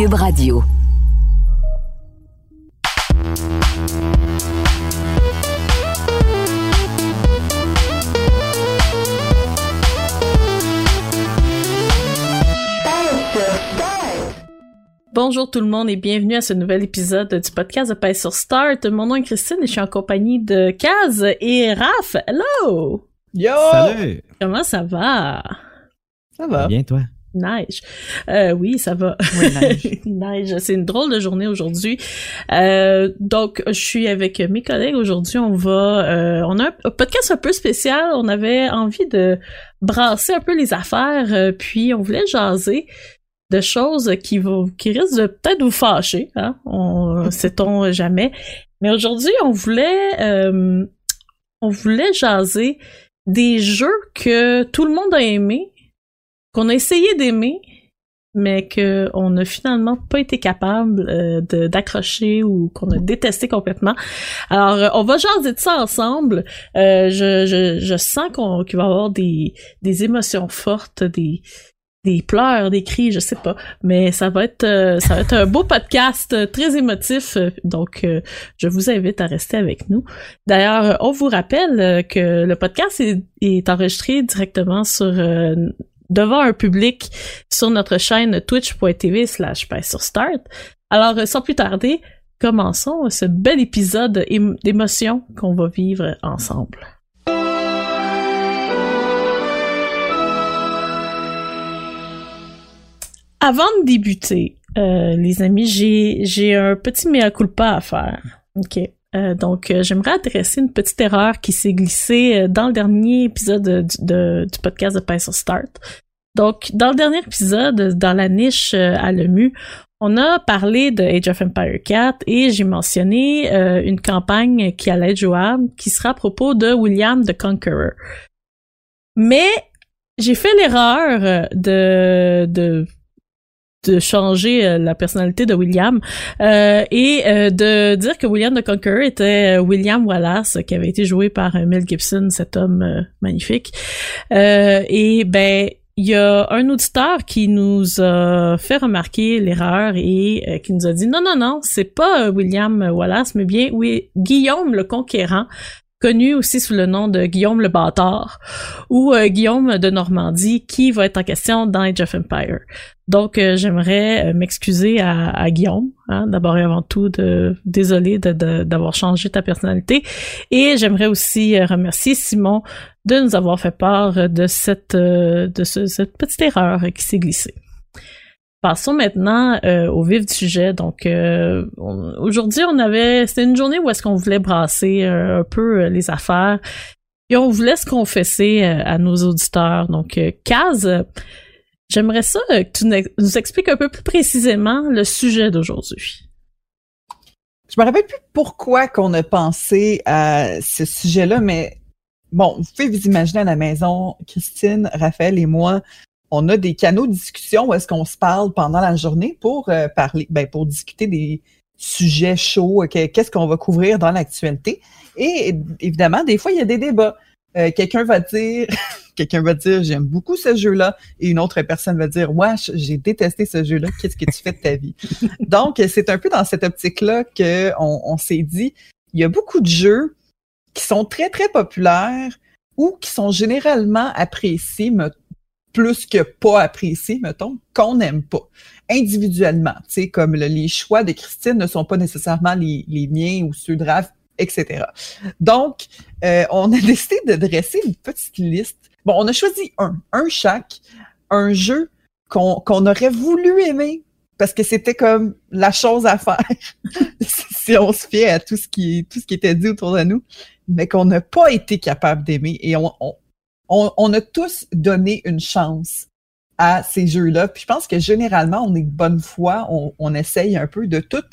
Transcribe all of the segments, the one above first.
Cube Radio. Bonjour tout le monde et bienvenue à ce nouvel épisode du podcast de Paix sur Start. Mon nom est Christine et je suis en compagnie de Kaz et Raph. Hello! Yo! Salut! Comment ça va? Ça va. Bien, toi? Neige. Euh, oui, ça va. Oui, neige. neige. C'est une drôle de journée aujourd'hui. Euh, donc, je suis avec mes collègues aujourd'hui. On va, euh, on a un podcast un peu spécial. On avait envie de brasser un peu les affaires, euh, puis on voulait jaser de choses qui vont, qui risquent de peut-être vous fâcher. Hein? On, sait-on jamais. Mais aujourd'hui, on voulait, euh, on voulait jaser des jeux que tout le monde a aimé, qu'on a essayé d'aimer, mais qu'on n'a finalement pas été capable euh, d'accrocher ou qu'on a détesté complètement. Alors, euh, on va jaser de ça ensemble. Euh, je, je, je sens qu'on, qu'il va y avoir des, des émotions fortes, des, des pleurs, des cris, je sais pas, mais ça va être ça va être un beau podcast très émotif, donc je vous invite à rester avec nous. D'ailleurs, on vous rappelle que le podcast est enregistré directement sur devant un public sur notre chaîne twitch.tv slash sur start. Alors, sans plus tarder, commençons ce bel épisode d'émotions qu'on va vivre ensemble. Avant de débuter, euh, les amis, j'ai un petit mea culpa à faire. Ok. Euh, donc, euh, j'aimerais adresser une petite erreur qui s'est glissée dans le dernier épisode du, podcast de Python Start. Donc, dans le dernier épisode, dans la niche à l'EMU, on a parlé de Age of Empire 4 et j'ai mentionné une campagne qui allait être qui sera à propos de William the Conqueror. Mais j'ai fait l'erreur de, de de changer euh, la personnalité de William euh, et euh, de dire que William the Conqueror était William Wallace qui avait été joué par Mel Gibson cet homme magnifique et ben il y a un auditeur qui nous a fait remarquer l'erreur et qui nous a dit non non non c'est pas William Wallace mais bien oui Guillaume le Conquérant connu aussi sous le nom de Guillaume le Bâtard, ou euh, Guillaume de Normandie, qui va être en question dans Age of Empire. Donc, euh, j'aimerais euh, m'excuser à, Guillaume, hein, d'abord et avant tout, de désolé d'avoir changé ta personnalité, et j'aimerais aussi remercier Simon de nous avoir fait part de cette de cette petite erreur qui s'est glissée. Passons maintenant euh, au vif du sujet. Donc euh, aujourd'hui, on avait c'était une journée où est-ce qu'on voulait brasser euh, un peu les affaires et on voulait se confesser à nos auditeurs. Donc Kaz, j'aimerais ça que tu nous expliques un peu plus précisément le sujet d'aujourd'hui. Je me rappelle plus pourquoi qu'on a pensé à ce sujet-là, mais bon, vous pouvez vous imaginer à la maison, Christine, Raphaël et moi, on a des canaux de discussion où est-ce qu'on se parle pendant la journée pour euh, parler, ben, pour discuter des sujets chauds, qu'est-ce qu'on va couvrir dans l'actualité. Et évidemment, des fois, il y a des débats. Euh, quelqu'un va dire, quelqu'un va dire, j'aime beaucoup ce jeu-là, et une autre personne va dire, wesh, j'ai détesté ce jeu-là. Qu'est-ce que tu fais de ta vie? Donc, c'est un peu dans cette optique-là que on, s'est dit, il y a beaucoup de jeux qui sont très très populaires ou qui sont généralement appréciés, plus que pas apprécié, mettons, qu'on n'aime pas individuellement. Tu sais, comme les choix de Christine ne sont pas nécessairement les, les miens ou ceux de Raph, etc. Donc, euh, on a décidé de dresser une petite liste. Bon, on a choisi un, un chaque, un jeu qu'on qu'on aurait voulu aimer parce que c'était comme la chose à faire si on se fiait à tout ce qui tout ce qui était dit autour de nous, mais qu'on n'a pas été capable d'aimer et on, on, on, a tous donné une chance à ces jeux-là. Puis je pense que généralement, on est de bonne foi, on, on essaye un peu de tout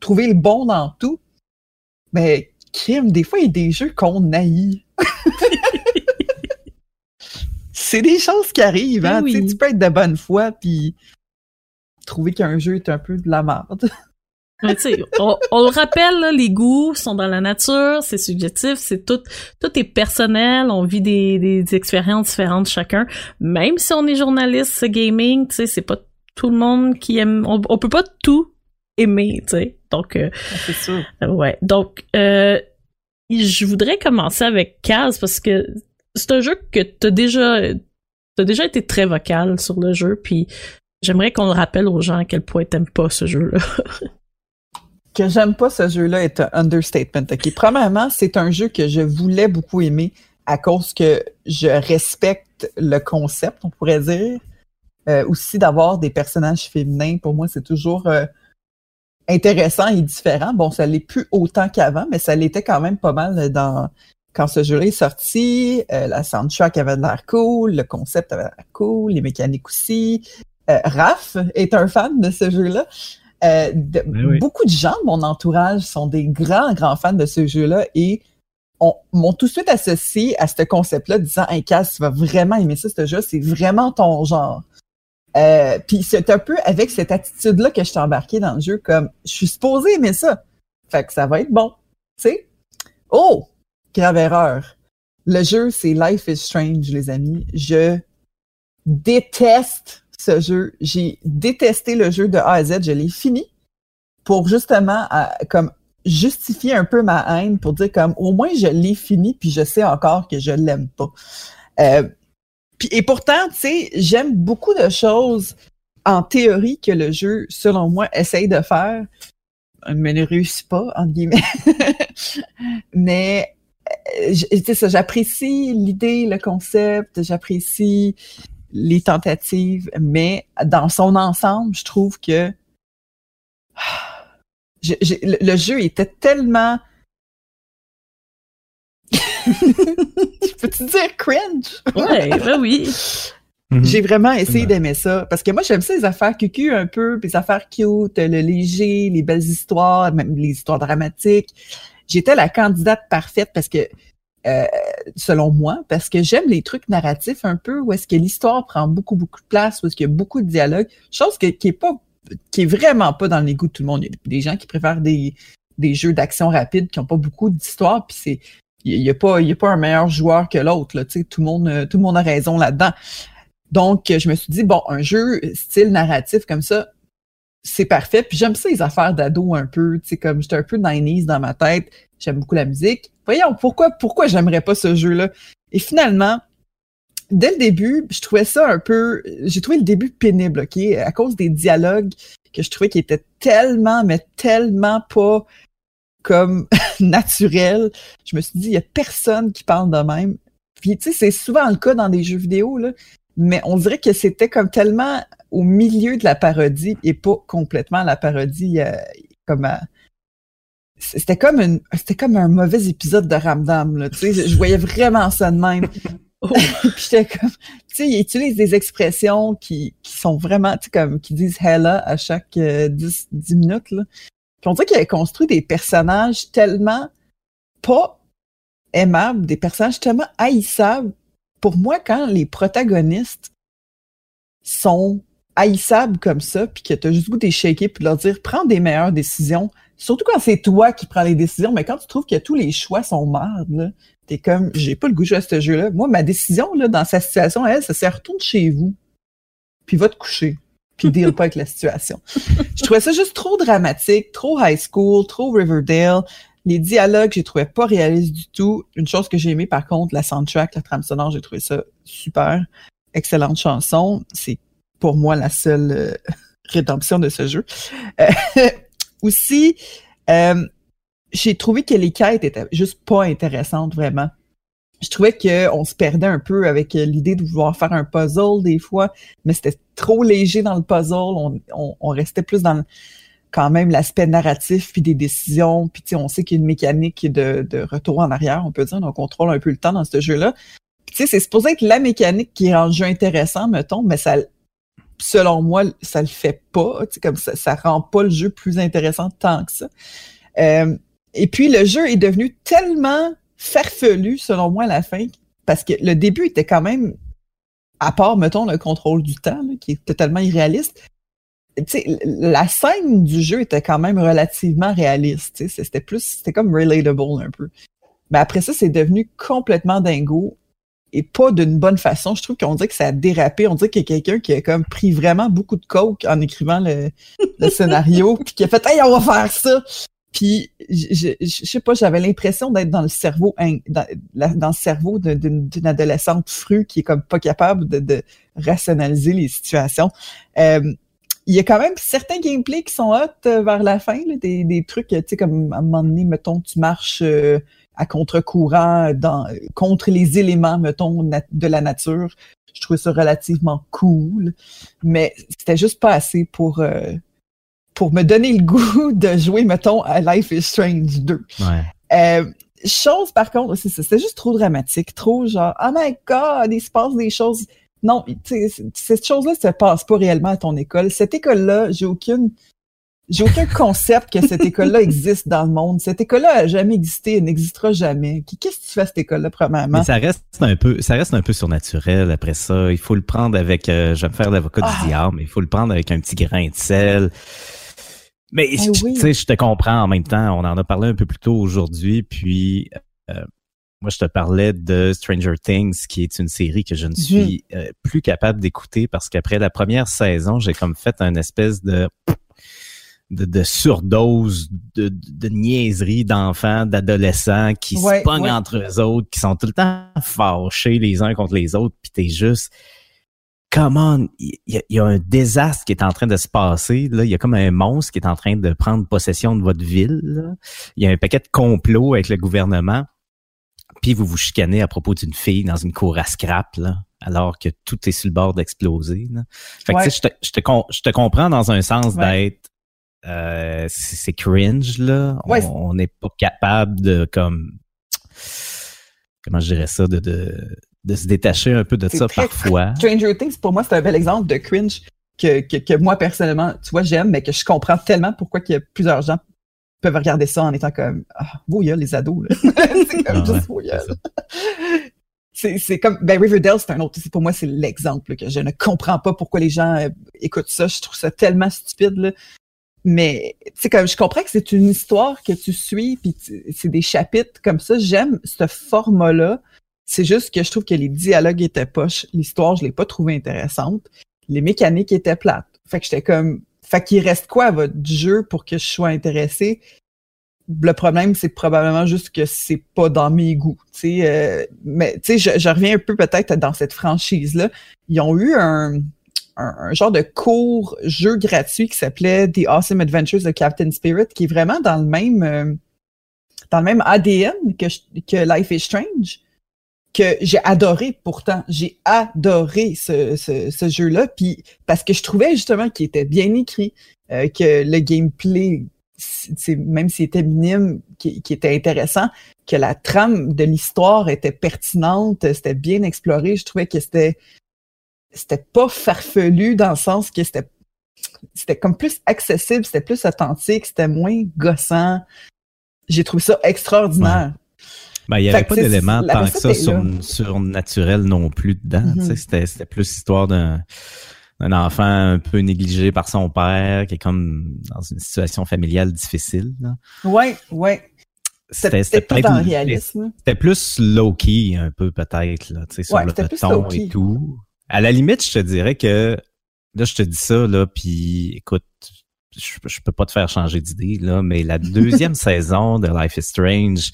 trouver le bon dans tout. Mais crime, des fois, il y a des jeux qu'on haït. c'est des choses qui arrivent, hein. Oui. Tu sais, Tu peux être de bonne foi, puis trouver qu'un jeu est un peu de la merde. Mais tu sais, on, on le rappelle, là, les goûts sont dans la nature, c'est subjectif, c'est tout, tout est personnel, on vit des, des, expériences différentes chacun. Même si on est journaliste gaming, tu sais, c'est pas tout le monde qui aime, on, on peut pas tout aimer, tu sais. Donc, euh, C'est sûr. euh, ouais. Donc, euh, je voudrais commencer avec Kaz parce que c'est un jeu que t'as déjà, t'as déjà été très vocal sur le jeu, puis j'aimerais qu'on le rappelle aux gens à quel point t'aimes pas ce jeu-là. que j'aime pas ce jeu-là est un understatement. OK, premièrement, c'est un jeu que je voulais beaucoup aimer à cause que je respecte le concept, on pourrait dire. Euh, aussi d'avoir des personnages féminins, pour moi, c'est toujours euh, intéressant et différent. Bon, ça l'est plus autant qu'avant, mais ça l'était quand même pas mal dans quand ce jeu-là est sorti. Euh, la soundtrack avait l'air cool, le concept avait de l'air cool, les mécaniques aussi. Euh, Raph est un fan de ce jeu-là. Euh, de- Ben oui. Beaucoup de gens de mon entourage sont des grands, grands fans de ce jeu-là et on- m'ont tout de suite associé à ce concept-là, disant Hey Cass, tu vas vraiment aimer ça, ce jeu, c'est vraiment ton genre. Euh, Puis c'est un peu avec cette attitude-là que je suis embarqué dans le jeu, comme je suis supposé aimer ça. Fait que ça va être bon. Tu sais? Oh! Grave erreur. Le jeu, c'est Life is Strange, les amis. Je déteste jeu. J'ai détesté le jeu de A à Z. Je l'ai fini pour justement euh, comme justifier un peu ma haine pour dire comme au moins je l'ai fini puis je sais encore que je l'aime pas. Euh, et pourtant, tu sais, j'aime beaucoup de choses en théorie que le jeu, selon moi, essaye de faire, mais ne réussit pas, entre guillemets. mais euh, j'apprécie l'idée, le concept, j'apprécie les tentatives, mais dans son ensemble, je trouve que je- le, jeu était tellement. Je peux-tu dire cringe? ouais, ben oui. Mhm. J'ai vraiment essayé Ouais. d'aimer ça. Parce que moi, j'aime ça, les affaires cucu un peu, puis les affaires cute, le léger, les belles histoires, même les histoires dramatiques. J'étais la candidate parfaite parce que, euh, selon moi, parce que j'aime les trucs narratifs un peu, où est-ce que l'histoire prend beaucoup, beaucoup de place, où est-ce qu'il y a beaucoup de dialogue. Chose que- qui est pas, qui est vraiment pas dans les goûts de tout le monde. Il y a des gens qui préfèrent des, des jeux d'action rapide qui ont pas beaucoup d'histoire, puis c'est, il y a pas, y a pas un meilleur joueur que l'autre, tout le monde, euh, tout le monde a raison là-dedans. Donc, je me suis dit, bon, un jeu style narratif comme ça, c'est parfait. Puis j'aime ça, les affaires d'ado un peu, comme j'étais un peu 90s dans ma tête. J'aime beaucoup la musique. Voyons, pourquoi, pourquoi j'aimerais pas ce jeu-là? Et finalement, dès le début, je trouvais ça un peu, j'ai trouvé le début pénible, OK? À cause des dialogues que je trouvais qui étaient tellement, mais tellement pas comme naturels. Je me suis dit, il y a personne qui parle de même. Puis, tu sais, c'est souvent le cas dans des jeux vidéo, là mais on dirait que c'était comme tellement au milieu de la parodie et pas complètement la parodie euh, comme à- c'était comme une c'était comme un mauvais épisode de Ramdam là tu sais. Je voyais vraiment ça de même. Oh. puis j'étais comme tu sais ils utilisent des expressions qui, qui sont vraiment tu sais comme qui disent hella à chaque euh, 10, 10 minutes là. Puis on dirait qu'ils avaient construit des personnages tellement pas aimables des personnages tellement haïssables. Pour moi, quand les protagonistes sont haïssables comme ça, puis que t'as juste le goût de les shaker puis de leur dire prends des meilleures décisions, surtout quand c'est toi qui prends les décisions, mais quand tu trouves que tous les choix sont mardes, là, t'es comme j'ai pas le goût de jouer à ce jeu-là. Moi, ma décision là, dans sa situation, elle, ça c'est retourne chez vous, puis va te coucher, puis deal pas avec la situation. Je trouvais ça juste trop dramatique, trop high school, trop Riverdale. Les dialogues, j'ai trouvé pas réalistes du tout. Une chose que j'ai aimé, par contre, la soundtrack, la trame sonore, j'ai trouvé ça super. Excellente chanson. C'est pour moi la seule euh, rédemption de ce jeu. Euh, aussi, euh, j'ai trouvé que les quêtes étaient juste pas intéressantes vraiment. Je trouvais qu'on se perdait un peu avec l'idée de vouloir faire un puzzle des fois, mais c'était trop léger dans le puzzle. On, on, on restait plus dans le, quand même l'aspect narratif puis des décisions puis on sait qu'il y a une mécanique de, de retour en arrière on peut dire on contrôle un peu le temps dans ce jeu là tu sais c'est supposé être la mécanique qui rend le jeu intéressant mettons mais ça selon moi, ça le fait pas. Comme ça, ça rend pas le jeu plus intéressant tant que ça. Euh, et puis le jeu est devenu tellement farfelu, selon moi, à la fin, parce que le début était quand même, à part, mettons, le contrôle du temps, qui est totalement irréaliste, la scène du jeu était quand même relativement réaliste. C'était plus, c'était comme relatable un peu. Mais après ça, c'est devenu complètement dingo et pas d'une bonne façon. Je trouve qu'on dirait que ça a dérapé. On dirait qu'il y a quelqu'un qui a comme pris vraiment beaucoup de coke en écrivant le, scénario, puis qui a fait Hey, on va faire ça! Puis je, je, sais pas, j'avais l'impression d'être dans le cerveau dans, dans le cerveau d'une adolescente frue qui est comme pas capable de, rationaliser les situations. Euh, il y a quand même certains gameplays qui sont hot euh, vers la fin, des, des trucs, tu sais, comme à un moment donné, mettons, tu marches euh, à contre-courant dans, contre les éléments, mettons, de la nature. Je trouvais ça relativement cool, mais c'était juste pas assez pour euh, pour me donner le goût de jouer, mettons, à Life is Strange 2. Ouais. Euh, chose, par contre, c'était juste trop dramatique, trop genre, oh my god, il se passe des choses. Non, cette chose-là se passe pas réellement à ton école. Cette école-là, j'ai aucune j'ai aucun concept que cette école-là existe dans le monde. Cette école-là a jamais existé et n'existera jamais. Qu'est-ce que tu fais à cette école-là, premièrement? Mais ça reste un peu, ça reste un peu surnaturel après ça. Il faut le prendre avec, euh, je vais me faire l'avocat du ah! diable, mais il faut le prendre avec un petit grain de sel. Mais ben tu sais, je te comprends en même temps. On en a parlé un peu plus tôt aujourd'hui, puis euh, moi, je te parlais de Stranger Things, qui est une série que je ne mhm. suis euh, plus capable d'écouter parce qu'après la première saison, j'ai comme fait un espèce de de, surdose de, de niaiseries d'enfants, d'adolescents qui se pognent entre eux autres, qui sont tout le temps fâchés les uns contre les autres, puis t'es juste comment il y, a un désastre qui est en train de se passer. Là. Il y a comme un monstre qui est en train de prendre possession de votre ville. Il y a un paquet de complots avec le gouvernement. Puis vous vous chicanez à propos d'une fille dans une cour à scrap, là, alors que tout est sur le bord d'exploser. Fait que je te, je, te, je te comprends dans un sens d'être euh, c'est cringe là. On n'est pas capable de comme comment je dirais ça de, de, de se détacher un peu de ça parfois. Stranger Things pour moi c'est un bel exemple de cringe que, que, que moi personnellement tu vois j'aime mais que je comprends tellement pourquoi qu'il y a plusieurs gens peuvent regarder ça en étant comme ah les ados c'est comme ah juste c'est comme ben Riverdale c'est un autre pour moi c'est l'exemple que je ne comprends pas pourquoi les gens euh, écoutent ça je trouve ça tellement stupide là. Mais c'est comme je comprends que c'est une histoire que tu suis, puis c'est des chapitres comme ça. J'aime ce format-là. C'est juste que je trouve que les dialogues étaient poches. L'histoire, je l'ai pas trouvé intéressante. Les mécaniques étaient plates. Fait que j'étais comme. Fait qu'il reste quoi à votre jeu pour que je sois intéressé? Le problème, c'est probablement juste que c'est pas dans mes goûts. Euh, mais tu sais, je, reviens un peu peut-être dans cette franchise-là. Ils ont eu un, un, genre de court jeu gratuit qui s'appelait The Awesome Adventures of Captain Spirit, qui est vraiment dans le même euh, dans le même ADN que, que Life is Strange, que j'ai adoré pourtant. J'ai adoré ce, ce, jeu-là, puis parce que je trouvais justement qu'il était bien écrit, euh, que le gameplay, même s'il était minime, qui, qui, était intéressant, que la trame de l'histoire était pertinente, c'était bien exploré. Je trouvais que c'était c'était pas farfelu dans le sens que c'était c'était comme plus accessible, c'était plus authentique, c'était moins gossant. J'ai trouvé ça extraordinaire. Ben, il n'y avait pas d'éléments tant que ça sur, surnaturel non plus dedans. Mm-hmm. C'était plus l'histoire d'un un enfant un peu négligé par son père, qui est comme dans une situation familiale difficile. Là. Ouais, ouais. C'était peut-être C'était plus low-key un peu peut-être, là, sur ouais, le ton et tout. À la limite, je te dirais que là, je te dis ça, là, puis écoute, je, je peux pas te faire changer d'idée, là, mais la deuxième saison de Life is Strange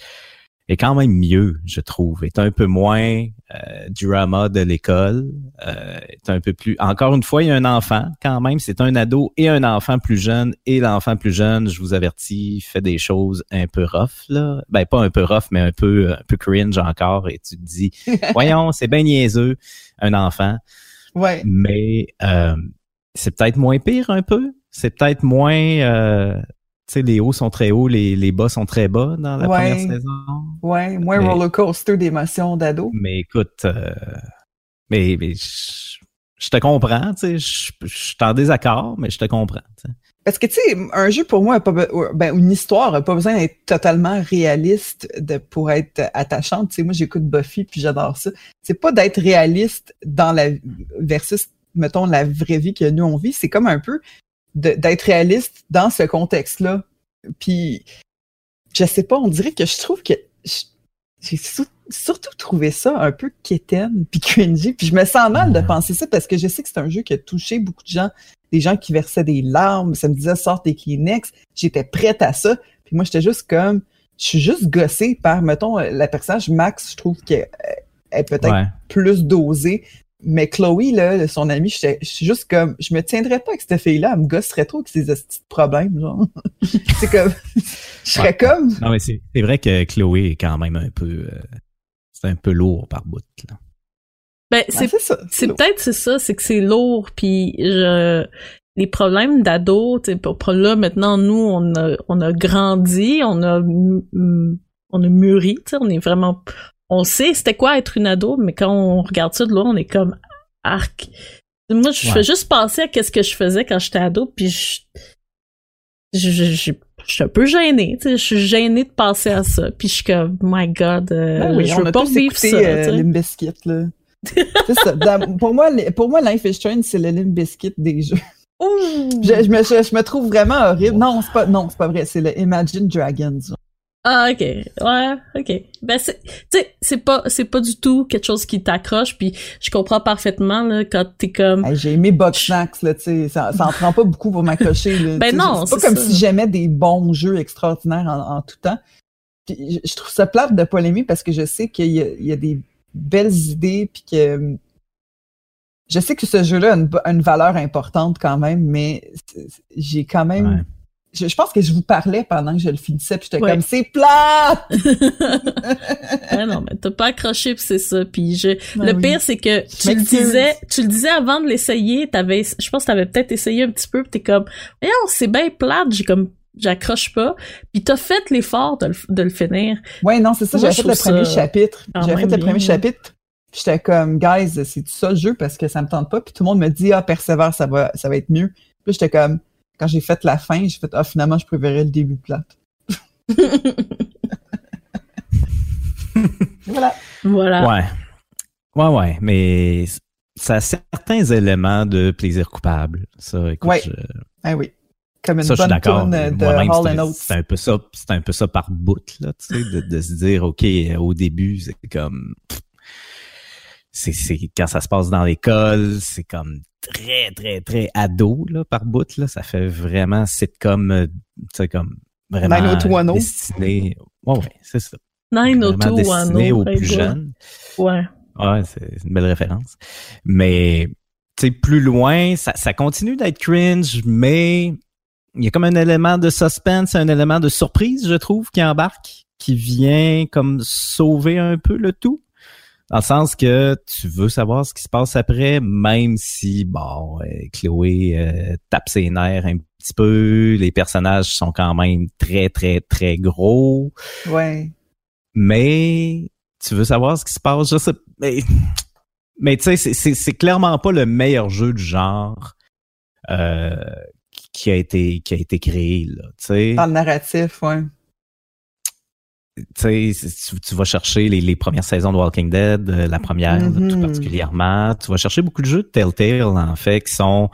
est quand même mieux, je trouve. Est un peu moins euh, drama de l'école. Euh, est un peu plus. Encore une fois, il y a un enfant quand même. C'est un ado et un enfant plus jeune. Et l'enfant plus jeune, je vous avertis, fait des choses un peu rough là. Ben pas un peu rough, mais un peu un peu cringe encore. Et tu te dis, voyons, c'est bien niaiseux, un enfant. Ouais. Mais euh, c'est peut-être moins pire un peu. C'est peut-être moins euh, sais, les hauts sont très hauts, les, les bas sont très bas dans la première saison. Ouais, moins roller coaster d'émotions d'ado. Mais écoute, euh, mais, mais je te comprends, tu sais, je, suis en désaccord, mais je te comprends. Parce que, tu sais, un jeu, pour moi, pas ben, une histoire n'a pas besoin d'être totalement réaliste de, pour être attachante. Tu sais, moi, j'écoute Buffy, puis j'adore ça. C'est pas d'être réaliste dans la... versus, mettons, la vraie vie que nous, on vit. C'est comme un peu d'être réaliste dans ce contexte-là. Puis, je sais pas, on dirait que je trouve que... J'ai surtout trouvé ça un peu quétaine puis cringy. Puis je me sens mal de penser ça parce que je sais que c'est un jeu qui a touché beaucoup de gens, des gens qui versaient des larmes, ça me disait sorte des Kleenex. J'étais prête à ça. Puis moi, j'étais juste comme, je suis juste gossée par, mettons, la personnage Max, je trouve qu'elle est peut-être plus dosée. Mais Chloé, là, son amie, je suis juste comme, je me tiendrais pas avec cette fille-là, elle me gosserait trop avec ses petits problèmes, genre. c'est comme, je serais comme. Non, mais c'est vrai que Chloé est quand même un peu, euh, c'est un peu lourd par bout, là. Ben, c'est c'est peut-être c'est ça, c'est que c'est lourd, puis je, les problèmes d'ado, pour là maintenant nous on a on a grandi, on a on a mûri, on est vraiment on sait c'était quoi être une ado, mais quand on regarde ça de là, on est comme arc. Moi, je fais juste penser à qu'est-ce que je faisais quand j'étais ado, puis je, je, suis un peu gênée, tu sais, je suis gênée de penser à ça, puis je suis comme, my God, euh, ben oui, je veux pas vivre ça. Euh, Limbiskit, là. c'est ça. pour moi, pour moi, Life is Strange, c'est le Limbiskit des jeux. Je, me, je, me trouve vraiment horrible. Non, c'est pas, non, c'est pas vrai. C'est le Imagine Dragons. Ah ok. Ouais ok. Ben c'est tu sais c'est pas c'est pas du tout quelque chose qui t'accroche puis je comprends parfaitement là quand t'es comme j'ai aimé Box Snacks là tu sais. Ça, ça en prend pas beaucoup pour m'accrocher ben non c'est pas comme si j'aimais des bons jeux extraordinaires en, tout temps. Je, trouve ça plate de l'aimer parce que je sais qu'il y, y, a des belles idées puis que je sais que ce jeu-là a une, valeur importante quand même mais j'ai quand même je, pense que je vous parlais pendant que je le finissais, puis j'étais comme c'est plat. ah non, mais t'as pas accroché, puis c'est ça. Puis je, le pire c'est que tu le disais, tu le disais avant de l'essayer, t'avais, je pense que t'avais peut-être essayé un petit peu, puis t'es comme, non, c'est bien plate, j'ai comme j'accroche pas. Puis t'as fait l'effort de, de, le finir. Ouais, non, c'est ça. J'avais fait le premier chapitre. J'avais fait le premier chapitre. J'étais comme, guys, c'est tout ça le jeu parce que ça me tente pas. Puis tout le monde me dit, ah, persévère, ça va, ça va être mieux. Puis j'étais comme, quand j'ai fait la fin, j'ai fait Ah, finalement, je préférais le début plate. voilà. Voilà. Ouais. Ouais, ouais. Mais ça a certains éléments de plaisir coupable. Ça, écoute. Ouais. Ah oui. Comme une ça, bonne tourne de Hall C'est un peu ça, c'est un peu ça par bout, là, tu sais, de, de, se dire, OK, au début, c'est comme, c'est, c'est, quand ça se passe dans l'école, c'est comme très, très, très ado là, par bout. Là. Ça fait vraiment sitcom, euh, tu sais, comme vraiment destiné. Ouais, ouais, c'est ça. 90210. destiné aux plus jeunes. Ouais. Ouais, c'est une belle référence. Mais, tu sais, plus loin, ça, ça continue d'être cringe, mais il y a comme un élément de suspense, un élément de surprise, je trouve, qui embarque, qui vient comme sauver un peu le tout. Dans le sens que tu veux savoir ce qui se passe après, même si, bon, euh, Chloé euh, tape ses nerfs un petit peu, les personnages sont quand même très, très, très gros. Ouais. Mais tu veux savoir ce qui se passe, je sais mais, mais tu sais, c'est clairement pas le meilleur jeu du genre euh, qui a été qui a été créé, là, tu sais. Dans le narratif, ouais tu, tu vas chercher les, les, premières saisons de Walking Dead, euh, la première tout mm-hmm. particulièrement. Tu vas chercher beaucoup de jeux de Telltale, en fait, qui sont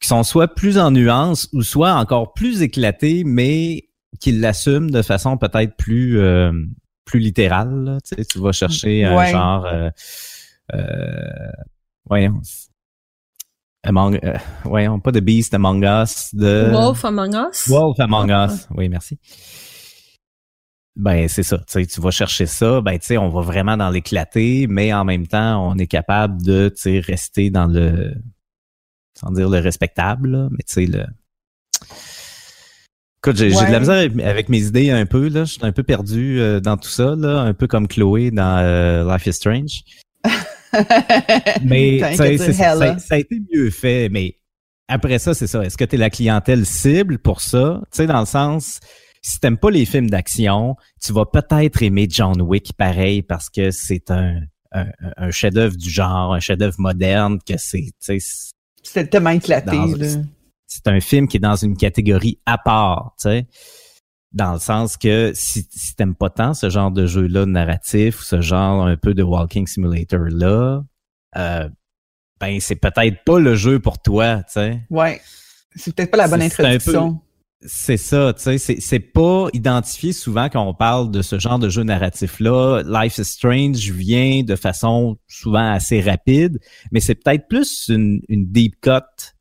qui sont soit plus en nuances ou soit encore plus éclatés, mais qui l'assument de façon peut-être plus euh, plus littérale. Tu, sais, tu vas chercher un genre euh, euh, voyons. Among, euh, voyons, pas de Beast Among Us, de... Wolf Among Us? Wolf Among Us, oui, merci. Ben c'est ça, tu tu vas chercher ça, ben tu sais, on va vraiment dans l'éclaté, mais en même temps, on est capable de rester dans le sans dire le respectable, mais tu sais le Écoute, j'ai de la misère avec mes idées un peu là, je suis un peu perdu euh, dans tout ça là, un peu comme Chloé dans euh, Life is Strange. mais ça, ça a été mieux fait, mais après ça, c'est ça. Est-ce que tu es la clientèle cible pour ça? Tu sais, dans le sens, si t'aimes pas les films d'action, tu vas peut-être aimer John Wick pareil parce que c'est un, un, chef-d'œuvre du genre, un chef-d'œuvre moderne, que c'est, c'est tellement éclaté. C'est un film qui est dans une catégorie à part, tu sais dans le sens que si, si t'aimes pas tant ce genre de jeu-là narratif, ce genre un peu de walking simulator-là, euh, ben c'est peut-être pas le jeu pour toi, tu sais. Ouais. C'est peut-être pas la bonne introduction. C'est ça, tu sais, c'est pas identifié souvent quand on parle de ce genre de jeu narratif-là. Life is Strange vient de façon souvent assez rapide, mais c'est peut-être plus une, une deep cut,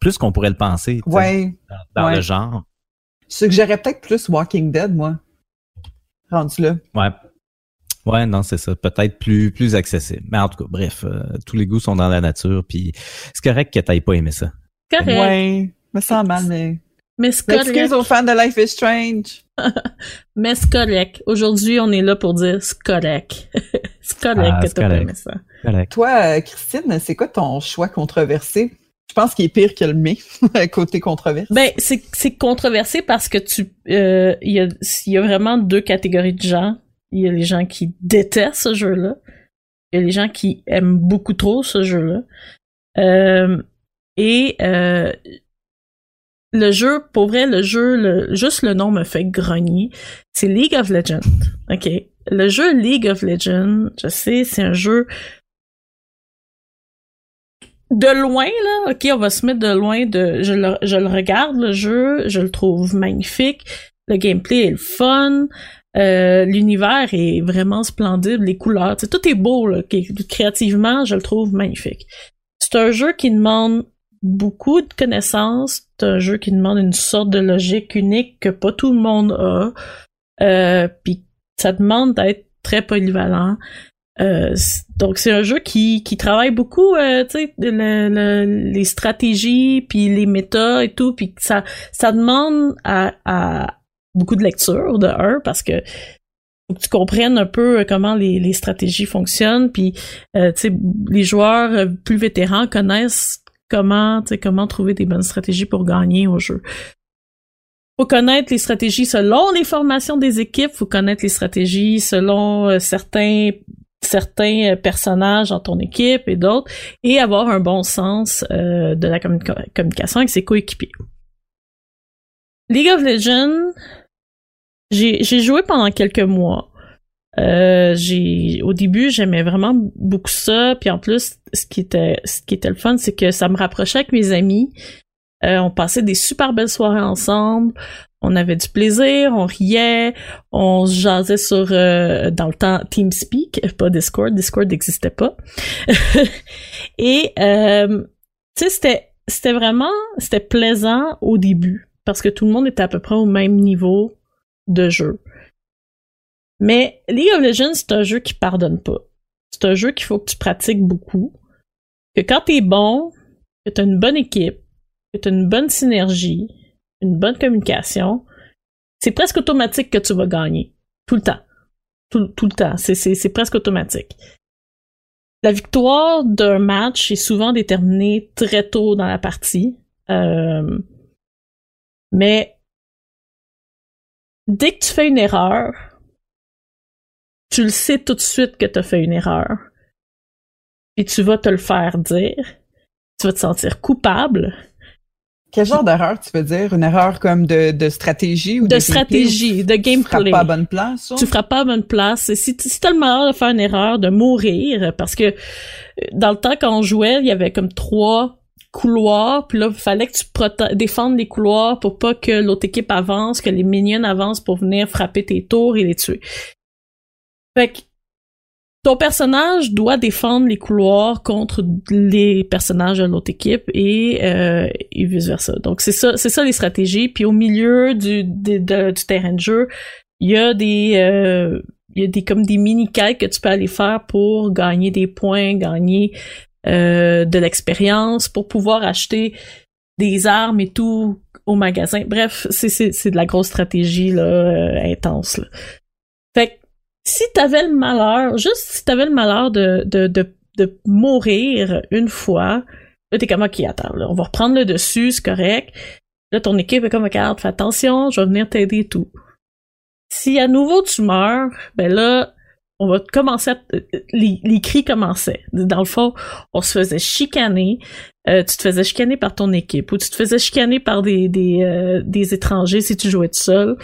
plus qu'on pourrait le penser ouais. dans, le genre. Je suggérerais peut-être plus Walking Dead, moi. Rendu là. Ouais. Ouais, non, c'est ça. Peut-être plus plus accessible. Mais en tout cas, bref, euh, tous les goûts sont dans la nature, puis c'est correct que t'aies pas aimé ça. Correct. Ouais, me sens mal, mais... Mais. Excuse aux fans de Life is Strange. mais c'est correct. Aujourd'hui, on est là pour dire c'est correct. c'est correct ah, que t'as pas aimé ça. Correct. Toi, euh, Christine, c'est quoi ton choix controversé? Je pense qu'il est pire que le mien, côté controversé. Ben, c'est, c'est controversé parce que tu, euh, il y a, il y a vraiment deux catégories de gens. Il y a les gens qui détestent ce jeu-là. Il y a les gens qui aiment beaucoup trop ce jeu-là. Euh, et euh, le jeu, pour vrai, le jeu, le, juste le nom me fait grogner. C'est League of Legends. OK. Le jeu League of Legends, je sais, c'est un jeu de loin, là, ok, on va se mettre de loin de. Je le, je le regarde, le jeu, je le trouve magnifique. Le gameplay est le fun. Euh, l'univers est vraiment splendide, les couleurs, tout est beau, là, créativement, je le trouve magnifique. C'est un jeu qui demande beaucoup de connaissances, c'est un jeu qui demande une sorte de logique unique que pas tout le monde a, euh, puis ça demande d'être très polyvalent. Euh, donc c'est un jeu qui, qui travaille beaucoup, euh, sais, les stratégies puis les méta et tout, puis ça ça demande à, à beaucoup de lecture de un parce que faut que tu comprennes un peu comment les, les stratégies fonctionnent, puis euh, les joueurs plus vétérans connaissent comment comment trouver des bonnes stratégies pour gagner au jeu faut connaître les stratégies selon les formations des équipes, faut connaître les stratégies selon certains certains euh, personnages dans ton équipe et d'autres, et avoir un bon sens euh, de la communication avec ses coéquipiers. League of Legends, j'ai joué pendant quelques mois. Euh, j'ai au début j'aimais vraiment beaucoup ça puis en plus ce qui était ce qui était le fun c'est que ça me rapprochait avec mes amis on passait des super belles soirées ensemble on avait du plaisir, on riait, on jasait sur euh, dans le temps TeamSpeak, pas Discord, Discord n'existait pas. Et euh, tu sais c'était c'était vraiment c'était plaisant au début parce que tout le monde était à peu près au même niveau de jeu. Mais League of Legends c'est un jeu qui pardonne pas. C'est un jeu qu'il faut que tu pratiques beaucoup. Que quand t'es bon, que t'as une bonne équipe, que t'as une bonne synergie, une bonne communication, c'est presque automatique que tu vas gagner. Tout le temps. Tout, le temps. C'est presque automatique. La victoire d'un match est souvent déterminée très tôt dans la partie. Euh, mais dès que tu fais une erreur, tu le sais tout de suite que tu as fait une erreur. Et tu vas te le faire dire. Tu vas te sentir coupable quel genre d'erreur tu veux dire? Une erreur comme de, de stratégie ou de, de stratégie, de gameplay. Tu frappes pas à bonne place? Tu frappes pas à bonne place. Si, si t'as le malheur de faire une erreur, de mourir, parce que euh, dans le temps quand on jouait, il y avait comme trois couloirs, puis là, il fallait que tu défendes les couloirs pour pas que l'autre équipe avance, que les minions avancent pour venir frapper tes tours et les tuer. Fait que ton personnage doit défendre les couloirs contre les personnages de l'autre équipe et, euh, et vice versa. Donc c'est ça, c'est ça les stratégies. Puis au milieu du, du terrain de jeu, il y a des euh, il y a des comme des mini quêtes que tu peux aller faire pour gagner des points, gagner euh, de l'expérience, pour pouvoir acheter des armes et tout au magasin. Bref, c'est de la grosse stratégie là euh, intense. Là. Si t'avais le malheur, juste si t'avais le malheur de, de, de, de mourir une fois, là, t'es comme, ok, attends, là, on va reprendre le dessus, c'est correct. Là, ton équipe est comme, regarde, fais attention, je vais venir t'aider et tout. Si à nouveau tu meurs, ben là, on va commencer à, euh, les, les cris commençaient. Dans le fond, on se faisait chicaner. Euh, tu te faisais chicaner par ton équipe ou tu te faisais chicaner par des, des, euh, des étrangers si tu jouais tout seul.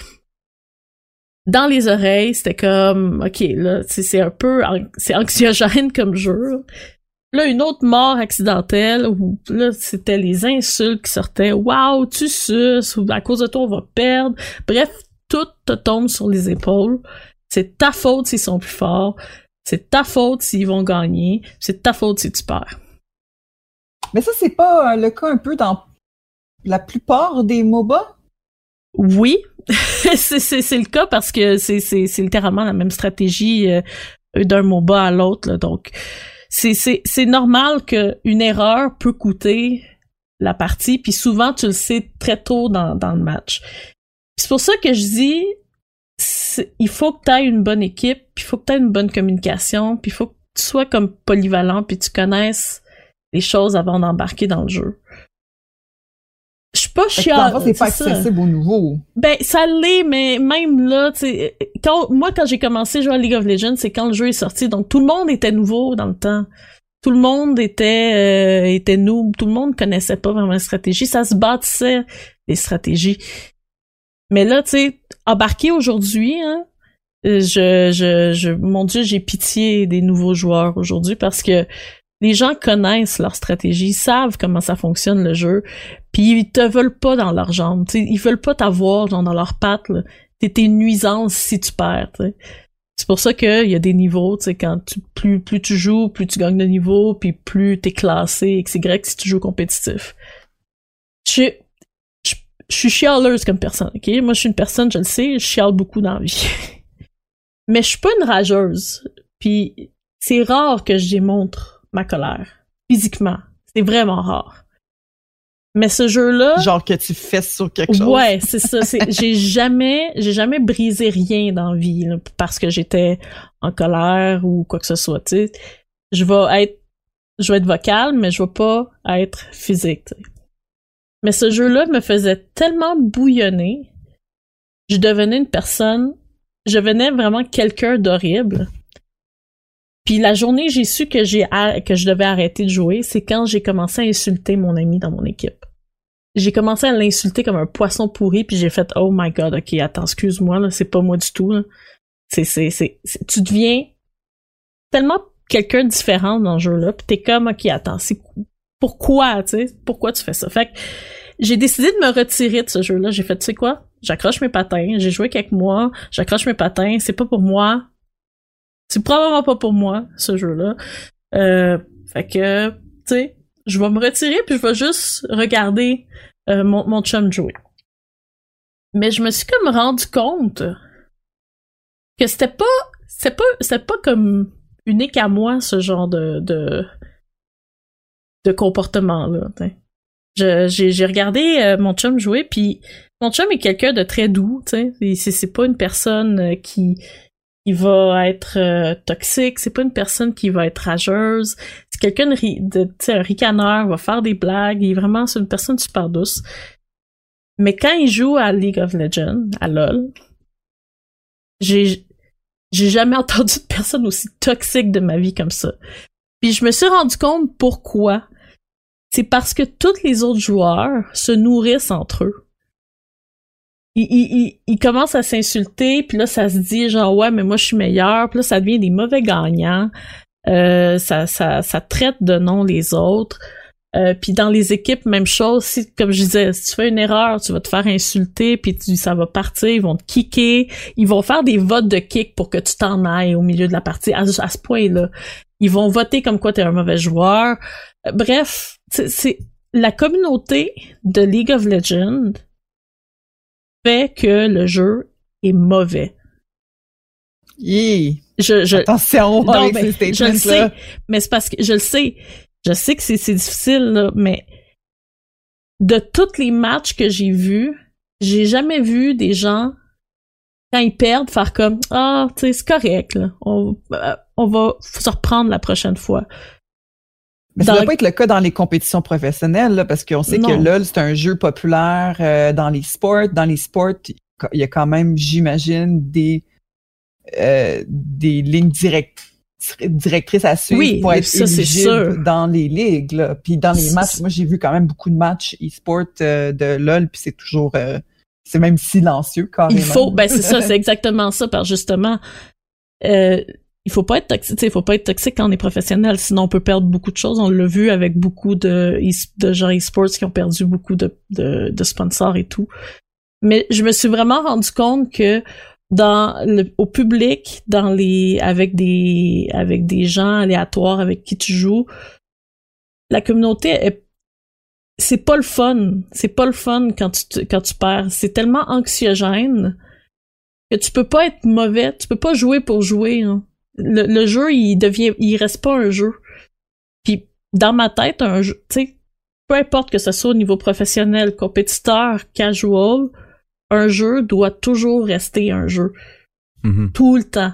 Dans les oreilles, c'était comme, ok, là, c'est un peu, c'est anxiogène comme jeu. Là, une autre mort accidentelle où là, c'était les insultes qui sortaient. Waouh, tu suces, ou à cause de toi, on va perdre. Bref, tout te tombe sur les épaules. C'est ta faute s'ils sont plus forts. C'est ta faute s'ils vont gagner. C'est ta faute si tu perds. Mais ça, c'est pas euh, le cas un peu dans la plupart des MOBA? Oui, c'est le cas parce que c'est littéralement la même stratégie euh, d'un MOBA à l'autre. Donc, c'est normal qu'une erreur peut coûter la partie, puis souvent tu le sais très tôt dans, dans le match. C'est pour ça que je dis, il faut que tu aies une bonne équipe, puis il faut que tu aies une bonne communication, puis il faut que tu sois comme polyvalent, puis tu connaisses les choses avant d'embarquer dans le jeu. Pas chiante. c'est pas accessible au nouveau. Ben, ça l'est, mais même là, tu sais, quand, moi, quand j'ai commencé à jouer à League of Legends, c'est quand le jeu est sorti, donc tout le monde était nouveau dans le temps. Tout le monde était, euh, était noob, tout le monde connaissait pas vraiment la stratégie, ça se bâtissait, les stratégies. Mais là, tu sais, embarquer aujourd'hui, hein, je, je, je, mon Dieu, j'ai pitié des nouveaux joueurs aujourd'hui parce que les gens connaissent leur stratégie, ils savent comment ça fonctionne le jeu, puis ils te veulent pas dans leur jambe, t'sais, ils veulent pas t'avoir dans leurs pattes. T'es une nuisance si tu perds. C'est pour ça qu'il y a des niveaux, tu sais, quand plus, plus tu joues, plus tu gagnes de niveau, puis plus t'es classé, XY si tu joues compétitif. Je, je, je suis chialeuse comme personne, ok? Moi, je suis une personne, je le sais, je chiale beaucoup dans la vie. Mais je suis pas une rageuse. Puis c'est rare que je démontre ma colère. Physiquement. C'est vraiment rare. Mais ce jeu-là. Genre que tu fesses sur quelque chose. Ouais, c'est ça. j'ai jamais, j'ai jamais brisé rien dans la vie parce que j'étais en colère ou quoi que ce soit. Tu sais, je vais être, je vais être vocal, mais je vais pas être physique. Mais ce jeu-là me faisait tellement bouillonner, je devenais une personne, je devenais vraiment quelqu'un d'horrible. Puis la journée j'ai su que j'ai que je devais arrêter de jouer, c'est quand j'ai commencé à insulter mon ami dans mon équipe. J'ai commencé à l'insulter comme un poisson pourri, puis j'ai fait oh my god, ok, attends, excuse-moi là, c'est pas moi du tout. C'est c'est c'est tu deviens tellement quelqu'un différent dans le jeu là, puis t'es comme ok, attends, c'est pourquoi, tu sais, pourquoi tu fais ça? Fait que j'ai décidé de me retirer de ce jeu-là. J'ai fait, tu sais quoi, j'accroche mes patins, j'ai joué quelques mois, j'accroche mes patins, c'est pas pour moi, c'est probablement pas pour moi, ce jeu-là. Euh, fait que, tu sais, je vais me retirer puis je vais juste regarder euh, mon, mon chum jouer. Mais je me suis comme rendu compte que c'était pas, c'est pas, c'était pas comme unique à moi ce genre de de, comportement là. J'ai regardé euh, mon chum jouer puis mon chum est quelqu'un de très doux, tu sais. C'est pas une personne qui il va être euh, toxique, c'est pas une personne qui va être rageuse, c'est quelqu'un de, de un ricaneur, va faire des blagues, il est vraiment c'est une personne super douce. Mais quand il joue à League of Legends, à LoL, j'ai j'ai jamais entendu de personne aussi toxique de ma vie comme ça. Puis je me suis rendu compte pourquoi. C'est parce que tous les autres joueurs se nourrissent entre eux il, il, il, commence à s'insulter, puis là, ça se dit genre ouais, mais moi je suis meilleur, puis là, ça devient des mauvais gagnants. Euh, ça, ça, traite de non les autres. Euh, puis dans les équipes, même chose. Si, comme je disais, si tu fais une erreur, tu vas te faire insulter, puis tu, ça va partir, ils vont te kicker, ils vont faire des votes de kick pour que tu t'en ailles au milieu de la partie. À, ce point-là, ils vont voter comme quoi t'es un mauvais joueur. Euh, bref, c'est la communauté de League of Legends fait que le jeu est mauvais. Yeah. Je, je, Attention avec ces statements Je le sais, mais c'est parce que je le sais. Je sais que c'est difficile, là, mais de tous les matchs que j'ai vus, j'ai jamais vu des gens, quand ils perdent, faire comme Ah, tu sais, c'est correct, là. On, euh, on va se reprendre la prochaine fois. Mais ça ne doit pas être le cas dans les compétitions professionnelles, parce qu'on sait que LOL, c'est un jeu populaire euh, dans les sports. Dans les sports, il y a quand même, j'imagine, des des lignes directrices à suivre pour être ça, éligible dans les ligues. Là. Puis dans les matchs, moi j'ai vu quand même beaucoup de matchs e-sport de LOL, puis c'est toujours c'est même silencieux carrément. Il faut, ben c'est ça, c'est exactement ça, parce justement, euh, il faut pas être toxique, il faut pas être toxique quand on est professionnel, sinon on peut perdre beaucoup de choses. On l'a vu avec beaucoup de, de gens e-sports qui ont perdu beaucoup de, de, sponsors et tout. Mais je me suis vraiment rendu compte que dans le, au public, dans les, avec des, avec des gens aléatoires avec qui tu joues, la communauté est c'est pas le fun. C'est pas le fun quand tu, quand tu perds. C'est tellement anxiogène que tu peux pas être mauvais. Tu peux pas jouer pour jouer. Hein. Le, jeu, il devient, il reste pas un jeu. Puis dans ma tête, un jeu, tu sais, peu importe que ce soit au niveau professionnel, compétiteur, casual, un jeu doit toujours rester un jeu. Mm-hmm. Tout le temps.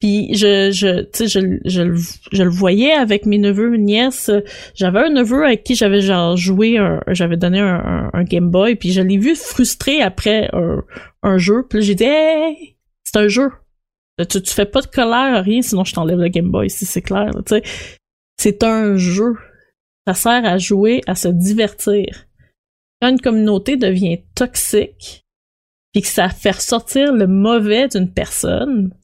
Puis je, je, tu sais, je, je, je, le voyais avec mes neveux, mes nièces. J'avais un neveu avec qui j'avais genre joué, j'avais donné un, un, Game Boy, puis je l'ai vu frustré après un, un jeu. Puis j'ai dit, hey, c'est un jeu. Tu, tu fais pas de colère, rien, sinon je t'enlève le Game Boy, si c'est clair. Sais, c'est un jeu. Ça sert à jouer, à se divertir. Quand une communauté devient toxique, puis que ça fait ressortir le mauvais d'une personne,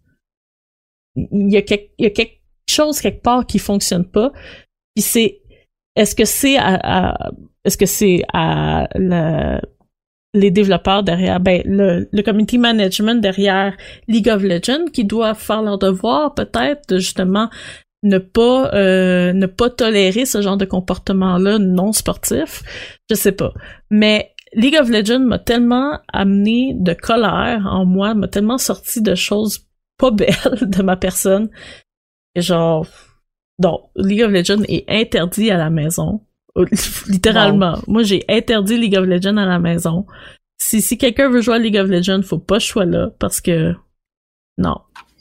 il y a quelque, il y a quelque chose quelque part qui fonctionne pas. Puis c'est, est-ce que c'est à, est-ce que c'est à les développeurs derrière, ben le, le community management derrière League of Legends qui doit faire leur devoir peut-être justement ne pas euh, ne pas tolérer ce genre de comportement là non sportif je sais pas mais League of Legends m'a tellement amené de colère en moi m'a tellement sorti de choses pas belle de ma personne. genre, donc, League of Legends est interdit à la maison. Littéralement. Moi, j'ai interdit League of Legends à la maison. Si, si quelqu'un veut jouer à League of Legends, faut pas que je sois là parce que non,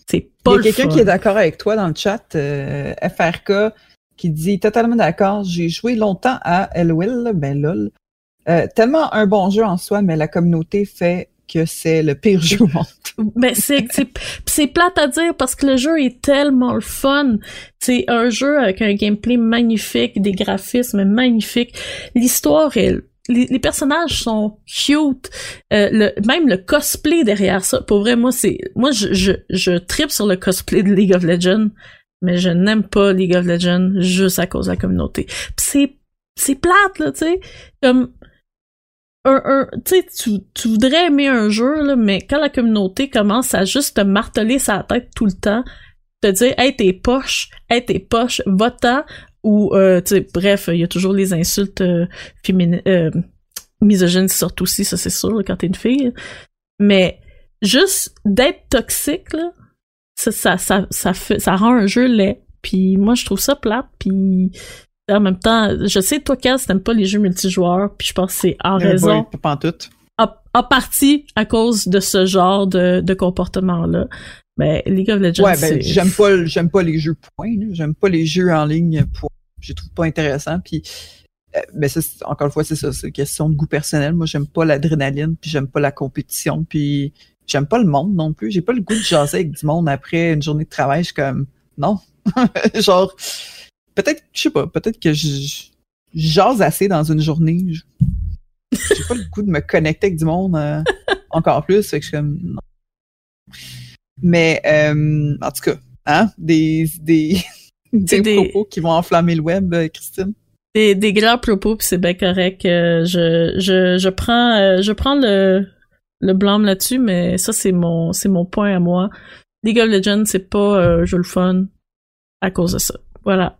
c'est pas Il y a quelqu'un qui est d'accord avec toi dans le chat, euh, FRK, qui dit totalement d'accord. J'ai joué longtemps à LOL, ben lol. Euh, tellement un bon jeu en soi, mais la communauté fait que c'est le pire jeu au monde. ben c'est c'est plate à dire parce que le jeu est tellement le fun. C'est un jeu avec un gameplay magnifique, des graphismes magnifiques. L'histoire est les, personnages sont cute, euh, le, même le cosplay derrière ça. Pour vrai, moi c'est moi je je je tripe sur le cosplay de League of Legends, mais je n'aime pas League of Legends juste à cause de la communauté. c'est c'est plate là, tu sais, comme un, un tu, tu voudrais aimer un jeu, là, mais quand la communauté commence à juste te marteler sa tête tout le temps, te dire Hey t'es poche, hey t'es poche, va-t'en ou euh, tu sais, bref, il y a toujours les insultes euh, féminines euh, misogynes qui sortent aussi, ça c'est sûr quand t'es une fille. Mais juste d'être toxique, là, ça, ça, ça, ça, fait, ça rend un jeu laid. Puis moi je trouve ça plate, puis en même temps, je sais, toi, Kaz, t'aimes pas les jeux multijoueurs, puis je pense que c'est en eh raison. pas en tout. En, partie à cause de ce genre de, de comportement-là. Mais League of Legends, ouais, ben, j'aime pas, j'aime pas les jeux points, j'aime pas les jeux en ligne points. Je trouve pas intéressants, puis euh, mais ça, encore une fois, c'est ça, c'est une question de goût personnel. Moi, j'aime pas l'adrénaline, puis j'aime pas la compétition, puis j'aime pas le monde non plus. J'ai pas le goût de jaser avec du monde après une journée de travail. Je suis comme, non. Genre, peut-être, je sais pas, peut-être que je jase assez dans une journée. J'ai pas le goût de me connecter avec du monde euh, encore plus. Fait que je suis comme, non. Mais, euh, en tout cas, hein, des, des, des, propos qui vont enflammer le web, euh, Christine. Des, des grands propos, puis c'est bien correct. je, je, je prends, je prends le, le blâme là-dessus, mais ça, c'est mon, c'est mon point à moi. League of Legends, c'est pas euh, jeu le fun à cause de ça. Voilà.